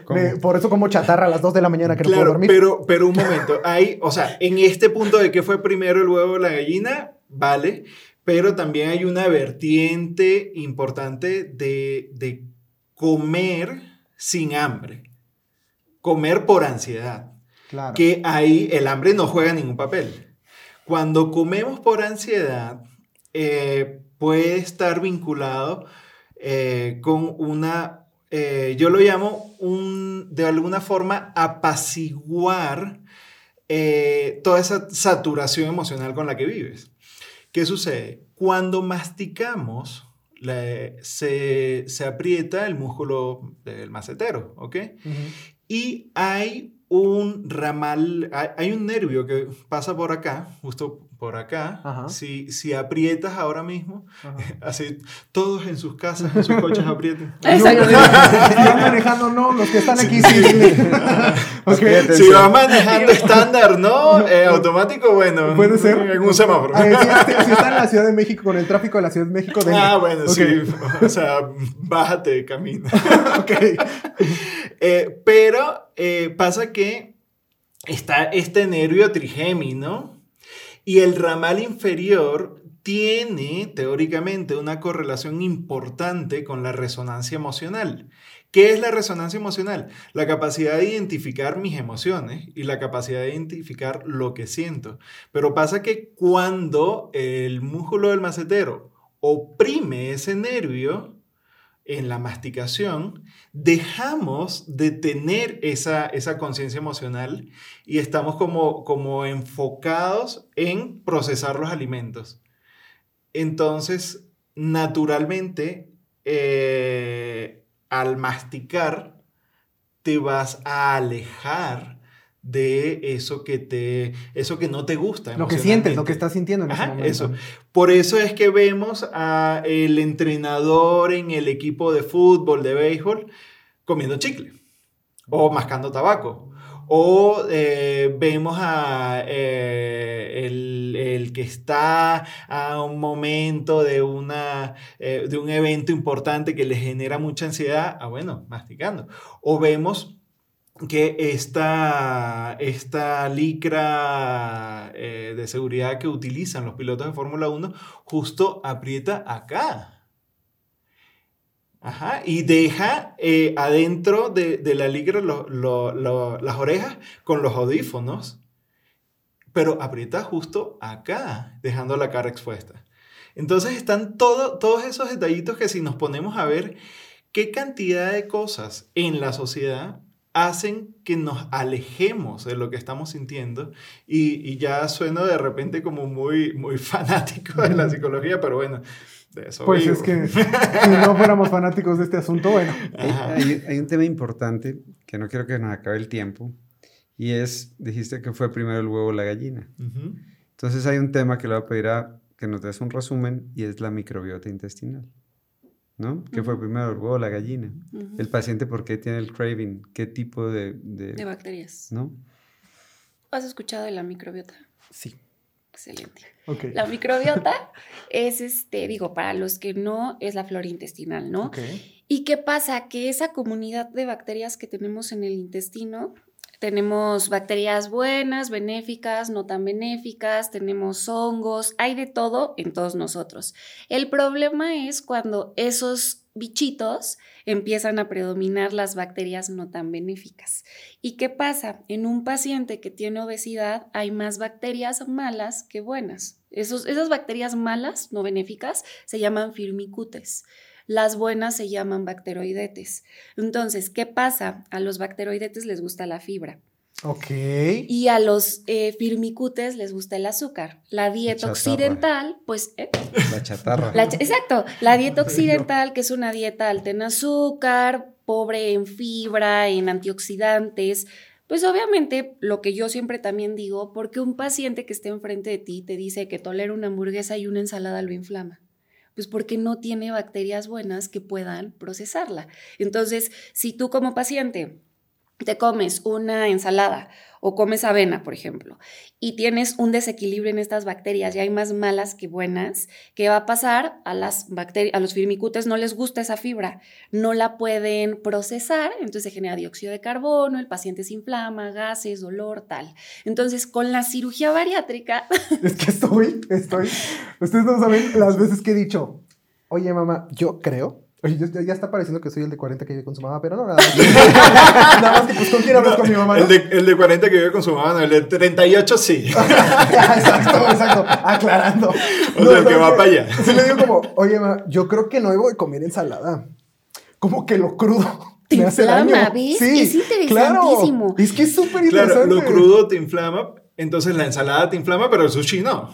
por eso como chatarra a las 2 de la mañana que no puedo dormir. Pero, pero un momento, hay, o sea, en este punto de que fue primero el huevo o la gallina, vale, pero también hay una vertiente importante de, de comer sin hambre. Comer por ansiedad. Claro. Que ahí el hambre no juega ningún papel. Cuando comemos por ansiedad, eh, puede estar vinculado eh, con una, eh, yo lo llamo un, de alguna forma, apaciguar toda esa saturación emocional con la que vives. ¿Qué sucede? Cuando masticamos, se, aprieta el músculo del macetero, ¿ok? Y hay un ramal, hay, hay un nervio que pasa por acá, justo por acá. Ajá. Si, si aprietas ahora mismo, Ajá. así todos en sus casas, en sus coches aprieten. Exacto. No, si van manejando, no, los que están aquí sí. Fíjate. Si vas manejando estándar, ¿no? Eh, automático, bueno. Puede ser. En un semáforo. Ver, si, si- si está en la Ciudad de México con el tráfico de la Ciudad de México, denle. Ah, bueno, sí. O sea, bájate, camina. Ok. Eh, pero eh, pasa que está este nervio trigémino y el ramal inferior tiene teóricamente una correlación importante con la resonancia emocional. ¿Qué es la resonancia emocional? La capacidad de identificar mis emociones y la capacidad de identificar lo que siento. Pero pasa que cuando el músculo del macetero oprime ese nervio, en la masticación, dejamos de tener esa, esa conciencia emocional y estamos como, como enfocados en procesar los alimentos. Entonces, naturalmente, eh, al masticar, te vas a alejar de eso que te eso que no te gusta Lo que sientes, lo que estás sintiendo en ese Ajá, momento. eso. Por eso es que vemos a el entrenador en el equipo de fútbol, de béisbol, comiendo chicle o mascando tabaco. O eh, vemos a eh, el, el que está a un momento de, una, eh, de un evento importante que le genera mucha ansiedad, ah, bueno, masticando. O vemos que esta, esta licra eh, de seguridad que utilizan los pilotos de Fórmula 1 justo aprieta acá. Ajá, y deja eh, adentro de, de la licra las orejas con los audífonos, pero aprieta justo acá, dejando la cara expuesta. Entonces están todo- todos esos detallitos que si nos ponemos a ver qué cantidad de cosas en la sociedad hacen que nos alejemos de lo que estamos sintiendo y, y ya sueno de repente como muy, muy fanático de la psicología, pero bueno, de eso Pues vivo. es que si no fuéramos fanáticos de este asunto, bueno. Hay, un tema importante que no quiero que nos acabe el tiempo y es, dijiste que fue primero el huevo o la gallina. Ujú. Entonces hay un tema que le voy a pedir a que nos des un resumen y es la microbiota intestinal. ¿No? ¿Qué fue primero el huevo o la gallina? El paciente, ¿por qué tiene el craving? ¿Qué tipo de...? de- De bacterias. ¿No? ¿Has escuchado de la microbiota? Sí. Excelente. Ok. La microbiota es, este, digo, para los que no, es la flora intestinal, ¿no? Ok. ¿Y qué pasa? Que esa comunidad de bacterias que tenemos en el intestino, tenemos bacterias buenas, benéficas, no tan benéficas, tenemos hongos, hay de todo en todos nosotros. El problema es cuando esos bichitos empiezan a predominar las bacterias no tan benéficas. ¿Y qué pasa? En un paciente que tiene obesidad hay más bacterias malas que buenas. Esos, esas bacterias malas, no benéficas, se llaman firmicutes. Las buenas se llaman bacteroidetes. Entonces, ¿qué pasa? A los bacteroidetes les gusta la fibra Ok. y a los eh, firmicutes les gusta el azúcar. La dieta occidental, pues... ¿eh? La chatarra. La exacto, la dieta occidental, que es una dieta alta en azúcar, pobre en fibra, en antioxidantes. Pues obviamente lo que yo siempre también digo, porque un paciente que esté enfrente de ti te dice que tolera una hamburguesa y una ensalada lo inflama. Pues porque no tiene bacterias buenas que puedan procesarla. Entonces, si tú como paciente te comes una ensalada o comes avena, por ejemplo, y tienes un desequilibrio en estas bacterias y hay más malas que buenas, ¿qué va a pasar? A las a los firmicutes no les gusta esa fibra, no la pueden procesar, entonces se genera dióxido de carbono, el paciente se inflama, gases, dolor, tal. Entonces, con la cirugía bariátrica, Es que estoy, estoy. Ustedes no saben las veces que he dicho, oye mamá, yo creo. Oye, yo- ya está pareciendo que soy el de 40 que vive con su mamá, pero no, nada más. nada más que, pues, ¿con quién hablas con mi mamá? El, de, el de 40 que vive con su mamá, no, el de 38 sí. exacto, exacto. Aclarando. O sea, el que ¿sabes va para allá. Sí le digo como, oye, ma, yo creo que no debo de comer ensalada. Como que lo crudo. Te me hace inflama, daño. ¿ves? Sí, Es interesantísimo. Claro. Es que es súper Claro, interesante. lo crudo te inflama, entonces la ensalada te inflama, pero el sushi no.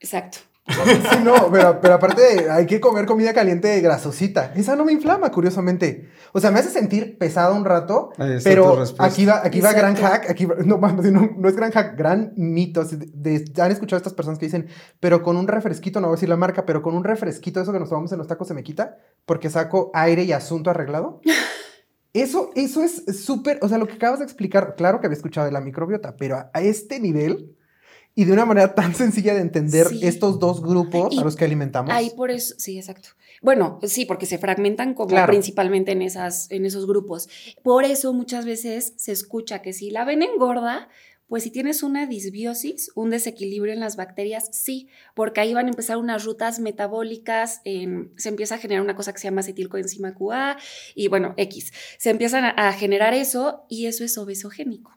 exacto. Sí, no, pero, pero aparte hay que comer comida caliente grasosita. Esa no me inflama, curiosamente. O sea, me hace sentir pesado un rato, pero aquí va, aquí va gran hack, aquí va- no, no, no es gran hack, gran mito. así de- de- han escuchado estas personas que dicen, pero con un refresquito, no voy a decir la marca, pero con un refresquito, eso que nos tomamos en los tacos se me quita, porque saco aire y asunto arreglado. Eso, eso es súper, o sea, lo que acabas de explicar, claro que había escuchado de la microbiota, pero a, a este nivel y de una manera tan sencilla de entender Sí. estos dos grupos Y a los que alimentamos. Ahí por eso, sí, exacto. Bueno, sí, porque se fragmentan como Claro. principalmente en, esas, en esos grupos. Por eso muchas veces se escucha que si la ven engorda, pues si tienes una disbiosis, un desequilibrio en las bacterias, sí, porque ahí van a empezar unas rutas metabólicas, en- se empieza a generar una cosa que se llama acetilcoenzima QA y bueno, X. Se empiezan a, a generar eso y eso es obesogénico.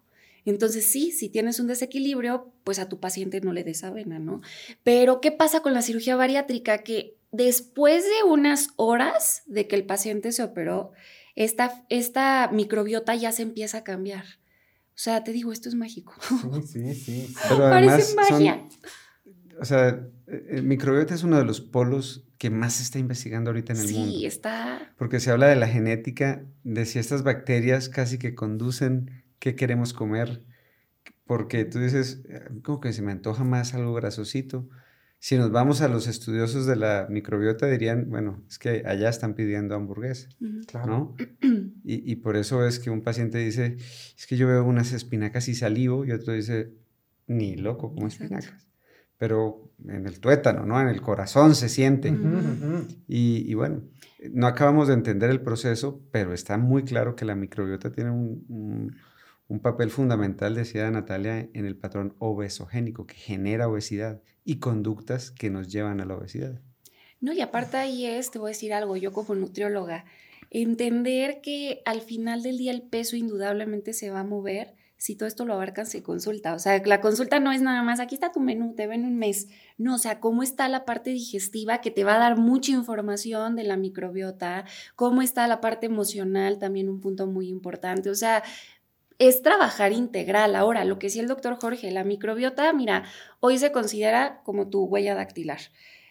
Entonces sí, si tienes un desequilibrio, pues a tu paciente no le des avena, ¿no? Pero ¿qué pasa con la cirugía bariátrica? Que después de unas horas de que el paciente se operó, esta, esta microbiota ya se empieza a cambiar. O sea, te digo, esto es mágico. Sí, sí, sí. sí. Pero Parece son- magia. o sea, el microbiota es uno de los polos que más se está investigando ahorita en el Sí, mundo. está. Porque se habla de la genética, de si estas bacterias casi que conducen qué queremos comer. Porque tú dices, "Eh, como que se me antoja más algo grasosito. Si nos vamos a los estudiosos de la microbiota, dirían, bueno, es que allá están pidiendo hamburguesa, Ujú. Claro. ¿no? Y, y por eso es que un paciente dice, es que yo veo unas espinacas y salivo, y otro dice, ni loco como espinacas. Pero en el tuétano, ¿no? En el corazón se siente. Ujú, ujú. Y, y bueno, no acabamos de entender el proceso, pero está muy claro que la microbiota tiene un, un- un papel fundamental, decía Natalia, en el patrón obesogénico, que genera obesidad y conductas que nos llevan a la obesidad. No, y aparte ahí es, te voy a decir algo, yo como nutrióloga, entender que al final del día el peso indudablemente se va a mover si todo esto lo abarcan se consulta. O sea, la consulta no es nada más, aquí está tu menú, te ven un mes. No, o sea, cómo está la parte digestiva que te va a dar mucha información de la microbiota, cómo está la parte emocional, también un punto muy importante. O sea, es trabajar integral. Ahora, lo que decía el doctor Jorge, la microbiota, mira, hoy se considera como tu huella dactilar.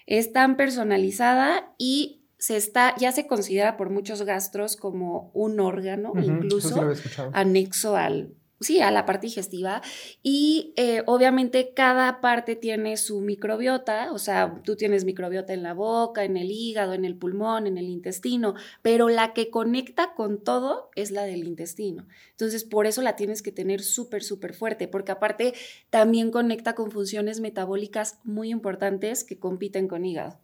Es tan personalizada y se está, ya se considera por muchos gastros como un órgano, incluso anexo al, sí, a la parte digestiva. Y eh, obviamente cada parte tiene su microbiota, o sea, tú tienes microbiota en la boca, en el hígado, en el pulmón, en el intestino, pero la que conecta con todo es la del intestino. Entonces, por eso la tienes que tener súper, súper fuerte, porque aparte también conecta con funciones metabólicas muy importantes que compiten con hígado.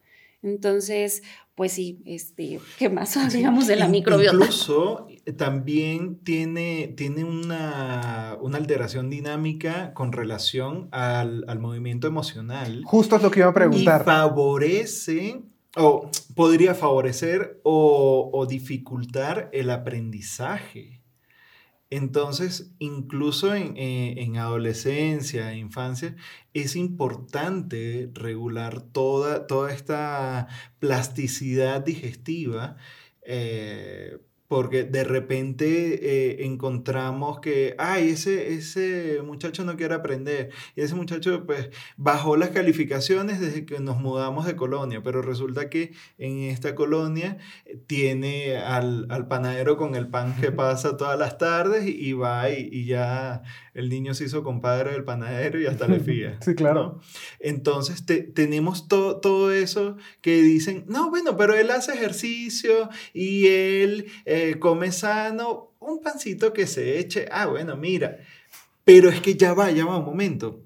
Entonces, pues sí, este, ¿qué más digamos de la microbiota? Incluso eh, también tiene, tiene una, una alteración dinámica con relación al, al movimiento emocional. Justo es lo que iba a Y preguntar. favorece, o podría favorecer o, o dificultar el aprendizaje. Entonces, incluso en, eh, en adolescencia, infancia, es importante regular toda, toda esta plasticidad digestiva. eh, porque de repente eh, encontramos que, ay, ese, ese muchacho no quiere aprender. Y ese muchacho, pues, bajó las calificaciones desde que nos mudamos de colonia, pero resulta que en esta colonia eh, tiene al, al panadero con el pan que pasa todas las tardes y, y va y, y ya el niño se hizo compadre del panadero y hasta le fía. Sí, claro. ¿no? Entonces te- tenemos to- todo eso que dicen, no, bueno, pero él hace ejercicio y él eh, come sano, un pancito que se eche, ah, bueno, mira, pero es que ya va, ya va un momento.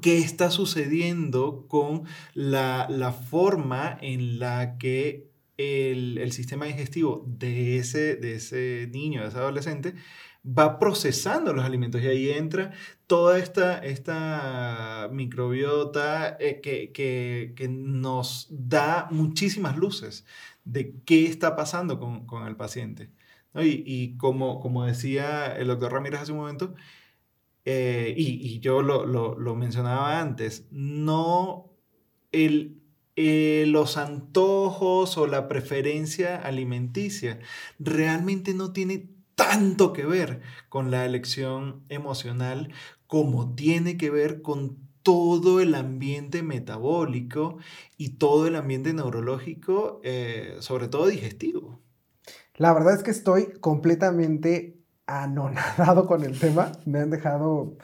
¿Qué está sucediendo con la, la forma en la que el, el sistema digestivo de ese, de ese niño, de ese adolescente, va procesando los alimentos? Y ahí entra toda esta, esta microbiota eh, que, que- que nos da muchísimas luces de qué está pasando con, con el paciente. Y, y como, como decía el doctor Ramírez hace un momento, eh, y, y yo lo, lo- lo mencionaba antes, no el, eh, los antojos o la preferencia alimenticia realmente no tiene tanto que ver con la elección emocional como tiene que ver con todo el ambiente metabólico y todo el ambiente neurológico, eh, sobre todo digestivo. La verdad es que estoy completamente anonadado con el tema. Me han dejado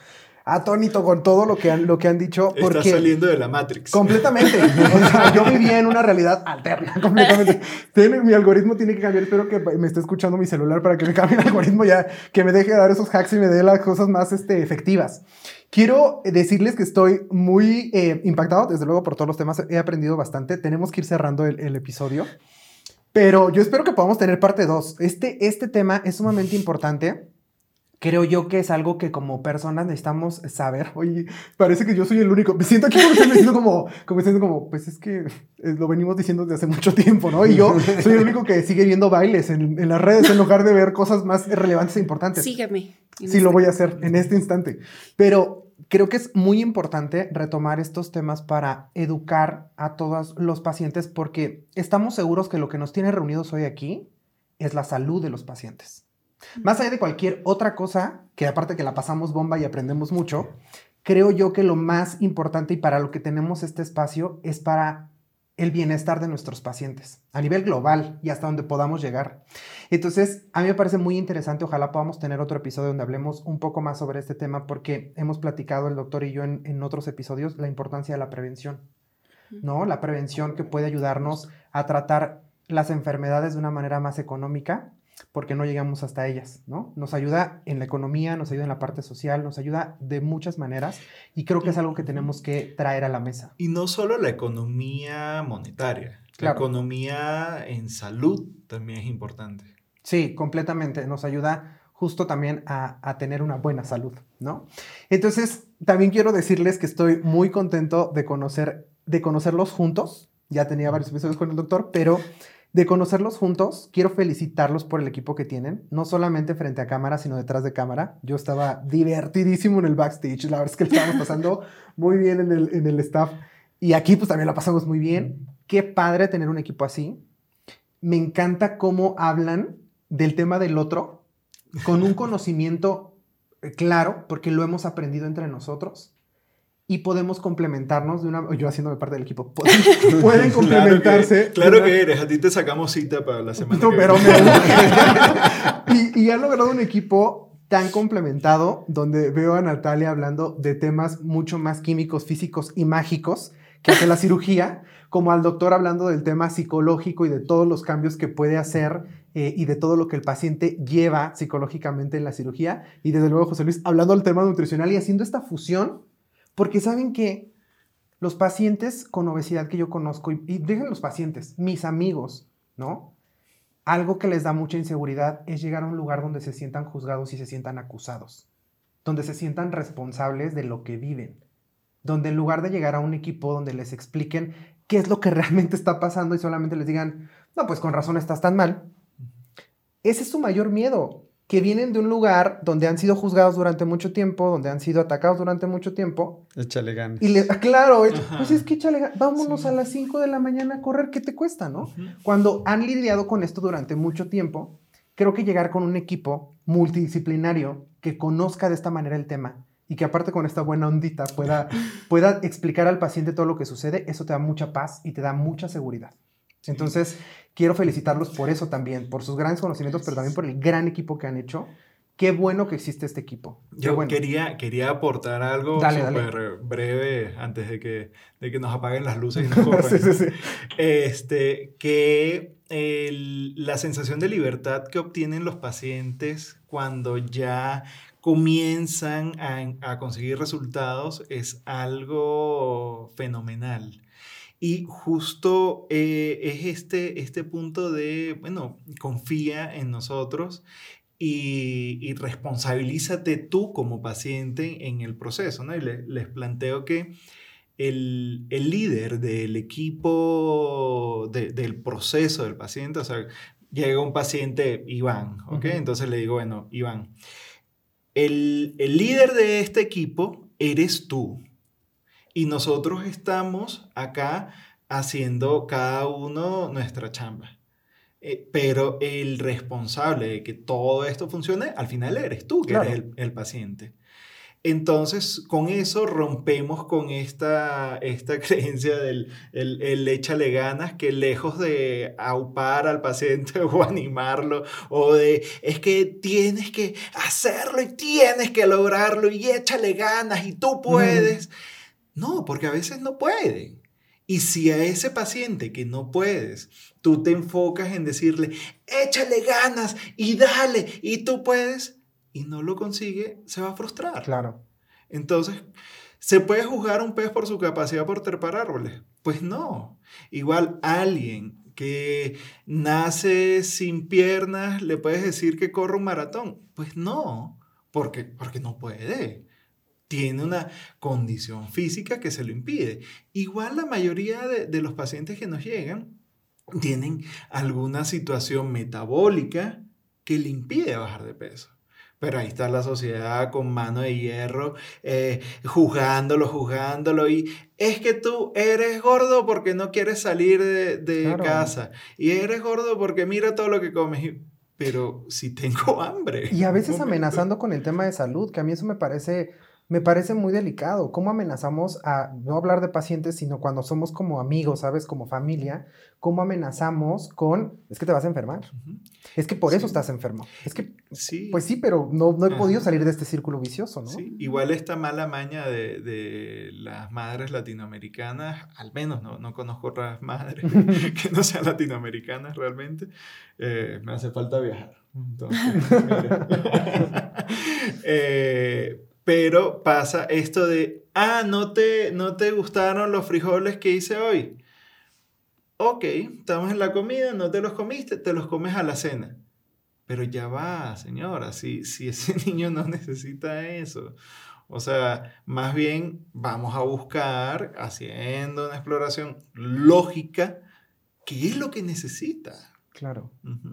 atónito con todo lo que han, lo que han dicho. Porque Está saliendo de la Matrix. Completamente. O sea, yo vivía en una realidad alterna, completamente. mi algoritmo tiene que cambiar. Espero que me esté escuchando mi celular para que me cambie el algoritmo ya, que me deje dar esos hacks y me dé las cosas más este, efectivas. Quiero decirles que estoy muy eh, impactado, desde luego, por todos los temas. He aprendido bastante. Tenemos que ir cerrando el, el episodio. Pero yo espero que podamos tener parte 2. Este, este tema es sumamente importante. Creo yo que es algo que como personas necesitamos saber. Oye, parece que yo soy el único. Me siento aquí como, me siento como, como, siento como, pues es que eh, lo venimos diciendo desde hace mucho tiempo, ¿no? Y yo soy el único que sigue viendo bailes en, en las redes en lugar de ver cosas más relevantes e importantes. Sígueme. Sí, lo voy a hacer en este instante. Pero creo que es muy importante retomar estos temas para educar a todos los pacientes porque estamos seguros que lo que nos tiene reunidos hoy aquí es la salud de los pacientes. Más allá de cualquier otra cosa, que aparte que la pasamos bomba y aprendemos mucho, creo yo que lo más importante y para lo que tenemos este espacio es para el bienestar de nuestros pacientes a nivel global y hasta donde podamos llegar. Entonces, a mí me parece muy interesante, ojalá podamos tener otro episodio donde hablemos un poco más sobre este tema porque hemos platicado el doctor y yo en, otros episodios la importancia de la prevención, ¿no? La prevención que puede ayudarnos a tratar las enfermedades de una manera más económica porque no llegamos hasta ellas, ¿no? Nos ayuda en la economía, nos ayuda en la parte social, nos ayuda de muchas maneras y creo que es algo que tenemos que traer a la mesa. Y no solo la economía monetaria, la economía en salud también es importante. Sí, completamente, nos ayuda justo también a, a, tener una buena salud, ¿no? Entonces, también quiero decirles que estoy muy contento de conocer, de conocerlos juntos. Ya tenía varios episodios con el doctor, pero de conocerlos juntos, quiero felicitarlos por el equipo que tienen, no solamente frente a cámara, sino detrás de cámara. Yo estaba divertidísimo en el backstage, la verdad es que lo estábamos pasando muy bien en el, en el staff. Y aquí pues también la pasamos muy bien. Qué padre tener un equipo así. Me encanta cómo hablan del tema del otro con un conocimiento claro, porque lo hemos aprendido entre nosotros y podemos complementarnos de una yo haciéndome parte del equipo pueden, complementarse claro que, eres a ti te sacamos cita para la semana no, pero y, y han logrado un equipo tan complementado donde veo a Natalia hablando de temas mucho más químicos físicos y mágicos que hace la cirugía como al doctor hablando del tema psicológico y de todos los cambios que puede hacer eh, y de todo lo que el paciente lleva psicológicamente en la cirugía. Y desde luego José Luis hablando del tema nutricional y haciendo esta fusión porque saben que los pacientes con obesidad que yo conozco, y, y dejen los pacientes, mis amigos, ¿no? Algo que les da mucha inseguridad es llegar a un lugar donde se sientan juzgados y se sientan acusados, donde se sientan responsables de lo que viven, donde en lugar de llegar a un equipo donde les expliquen qué es lo que realmente está pasando y solamente les digan, no, pues con razón estás tan mal, ese es su mayor miedo, que vienen de un lugar donde han sido juzgados durante mucho tiempo, donde han sido atacados durante mucho tiempo. Échale ganas. Y le, ah, claro, pues es que échale ganas. Vámonos a las 5 de la mañana a correr, ¿qué te cuesta, no? Cuando han lidiado con esto durante mucho tiempo, creo que llegar con un equipo multidisciplinario que conozca de esta manera el tema y que aparte con esta buena ondita pueda, pueda explicar al paciente todo lo que sucede, eso te da mucha paz y te da mucha seguridad. Entonces, quiero felicitarlos por eso también, por sus grandes conocimientos, pero también por el gran equipo que han hecho. Qué bueno que existe este equipo. Yo quería, quería aportar algo súper breve antes de que, de que nos apaguen las luces y nos corran. sí, sí, sí. Este, que la sensación de libertad que obtienen los pacientes cuando ya comienzan a, a conseguir resultados es algo fenomenal. Y justo eh, es este, este punto de, bueno, confía en nosotros y, y responsabilízate tú como paciente en el proceso, ¿no? Y les planteo que el, el líder del equipo, del proceso del paciente, o sea, llega un paciente, Iván, ¿ok? Entonces le digo, bueno, Iván, el, el líder de este equipo eres tú, y nosotros estamos acá haciendo cada uno nuestra chamba. Eh, pero el responsable de que todo esto funcione, al final eres tú, que eres el, paciente. Entonces, con eso rompemos con esta, esta creencia del el, el échale ganas, que lejos de aupar al paciente o animarlo, o de es que tienes que hacerlo y tienes que lograrlo y échale ganas y tú puedes. No, porque a veces no pueden. Y si a ese paciente que no puedes, tú te enfocas en decirle, échale ganas y dale y tú puedes, y no lo consigue, se va a frustrar. Claro. Entonces, ¿se puede juzgar un pez por su capacidad por trepar árboles? Pues no. Igual alguien que nace sin piernas, ¿le puedes decir que corre un maratón? Pues no, porque, porque no puede. Tiene una condición física que se lo impide. Igual la mayoría de, de los pacientes que nos llegan tienen alguna situación metabólica que le impide bajar de peso. Pero ahí está la sociedad con mano de hierro, eh, juzgándolo, juzgándolo. Y es que tú eres gordo porque no quieres salir de, de Claro. casa. Y eres gordo porque mira todo lo que comes. Pero si tengo hambre. Y a veces amenazando con el tema de salud, que a mí eso me parece, me parece muy delicado. ¿Cómo amenazamos a no hablar de pacientes, sino cuando somos como amigos, ¿sabes? Como familia, ¿cómo amenazamos con, es que te vas a enfermar? Es que por eso estás enfermo. Es que, Sí. pues sí, pero no, no he Ajá. podido salir de este círculo vicioso, ¿no? Sí, igual esta mala maña de, de las madres latinoamericanas, al menos no, no conozco otras madres que no sean latinoamericanas realmente, eh, me hace falta viajar. Entonces. Eh, pero pasa esto de, ah, ¿no te, ¿no te gustaron los frijoles que hice hoy? Ok, estamos en la comida, no te los comiste, te los comes a la cena. Pero ya va, señora, si, si ese niño no necesita eso. O sea, más bien vamos a buscar, haciendo una exploración lógica, qué es lo que necesita. Claro,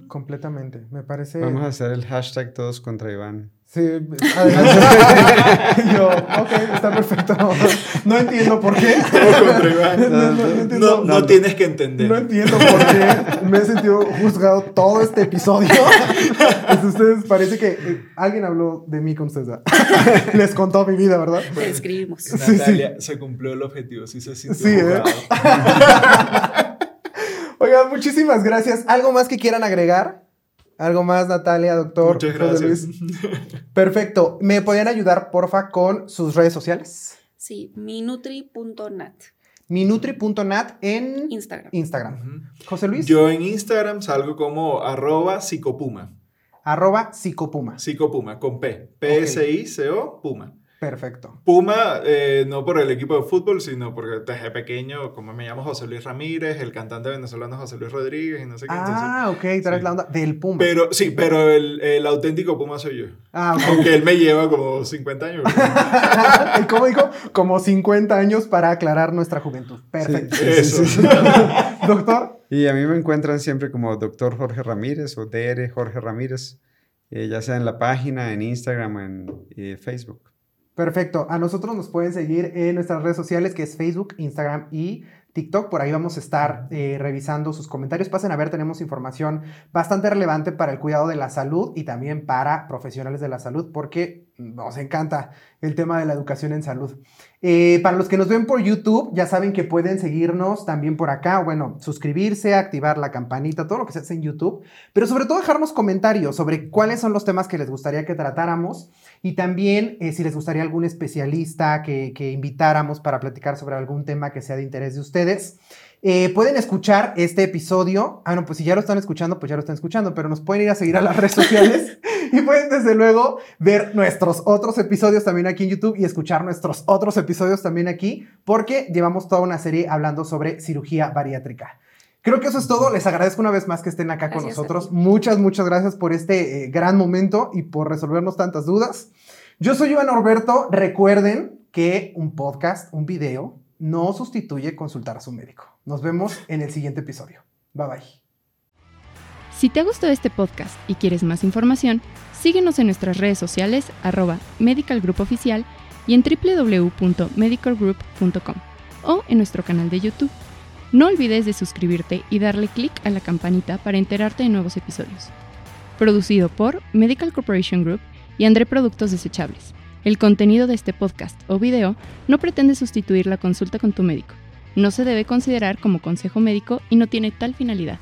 completamente. Me parece... Vamos a hacer el hashtag todos contra Iván. Sí, adelante. Yo, ok, está perfecto. No entiendo por qué. Contra Iván. No, no, no No, entiendo. no tienes que entender. No entiendo por qué me he sentido juzgado todo este episodio. Pues ustedes parece que eh, alguien habló de mí con ustedes. ¿verdad? Les contó mi vida, ¿verdad? Te escribimos. Sí, sí. Natalia, se cumplió el objetivo, sí se sintió Sí, ¿eh? Oigan, muchísimas gracias. ¿Algo más que quieran agregar? ¿Algo más, Natalia, doctor? Muchas José gracias. Luis? Perfecto. ¿Me podrían ayudar, porfa, con sus redes sociales? Sí, minutri.nat. Minutri.nat en Instagram. Instagram. José Luis, Yo en Instagram salgo como arroba psicopuma. arroba psicopuma. Psicopuma, con P. P-S-I-C-O, Puma. Perfecto. Puma, eh, no por el equipo de fútbol, sino porque desde pequeño, como me llamo José Luis Ramírez, el cantante venezolano José Luis Rodríguez y no sé qué. entonces- Ah, ok, traes sí. la onda del Puma. pero sí, pero el, el auténtico Puma soy yo. Ah, ok. Aunque él me lleva como 50 años. ¿Y cómo dijo? Como 50 años para aclarar nuestra juventud. Perfecto. Sí, sí, Eso. sí, sí. Doctor, Y a mí me encuentran siempre como doctor Jorge Ramírez o DR Jorge Ramírez, eh, ya sea en la página, en Instagram o en eh, Facebook. Perfecto. A nosotros nos pueden seguir en nuestras redes sociales, que es Facebook, Instagram y TikTok. Por ahí vamos a estar eh, revisando sus comentarios. Pasen a ver, tenemos información bastante relevante para el cuidado de la salud y también para profesionales de la salud, porque nos encanta el tema de la educación en salud. Eh, para los que nos ven por YouTube, ya saben que pueden seguirnos también por acá, bueno, suscribirse, activar la campanita, todo lo que se hace en YouTube, pero sobre todo dejarnos comentarios sobre cuáles son los temas que les gustaría que tratáramos y también eh, si les gustaría algún especialista que, que invitáramos para platicar sobre algún tema que sea de interés de ustedes. Eh, pueden escuchar este episodio. Ah, no, pues si ya lo están escuchando, pues ya lo están escuchando, pero nos pueden ir a seguir a las redes sociales y pueden desde luego ver nuestros otros episodios también aquí en YouTube y escuchar nuestros otros episodios también aquí, porque llevamos toda una serie hablando sobre cirugía bariátrica. Creo que eso es todo. Les agradezco una vez más que estén acá con Gracias nosotros. Muchas, muchas gracias por este eh, gran momento y por resolvernos tantas dudas. Yo soy Iván Norberto. Recuerden que un podcast, un video, no sustituye consultar a su médico. Nos vemos en el siguiente episodio. Bye bye. Si te ha gustado este podcast y quieres más información, síguenos en nuestras redes sociales arroba y en www.medicalgroup.com o en nuestro canal de YouTube. No olvides de suscribirte y darle clic a la campanita para enterarte de nuevos episodios. Producido por Medical Corporation Group y André Productos Desechables, El contenido de este podcast o video no pretende sustituir la consulta con tu médico. No se debe considerar como consejo médico y no tiene tal finalidad.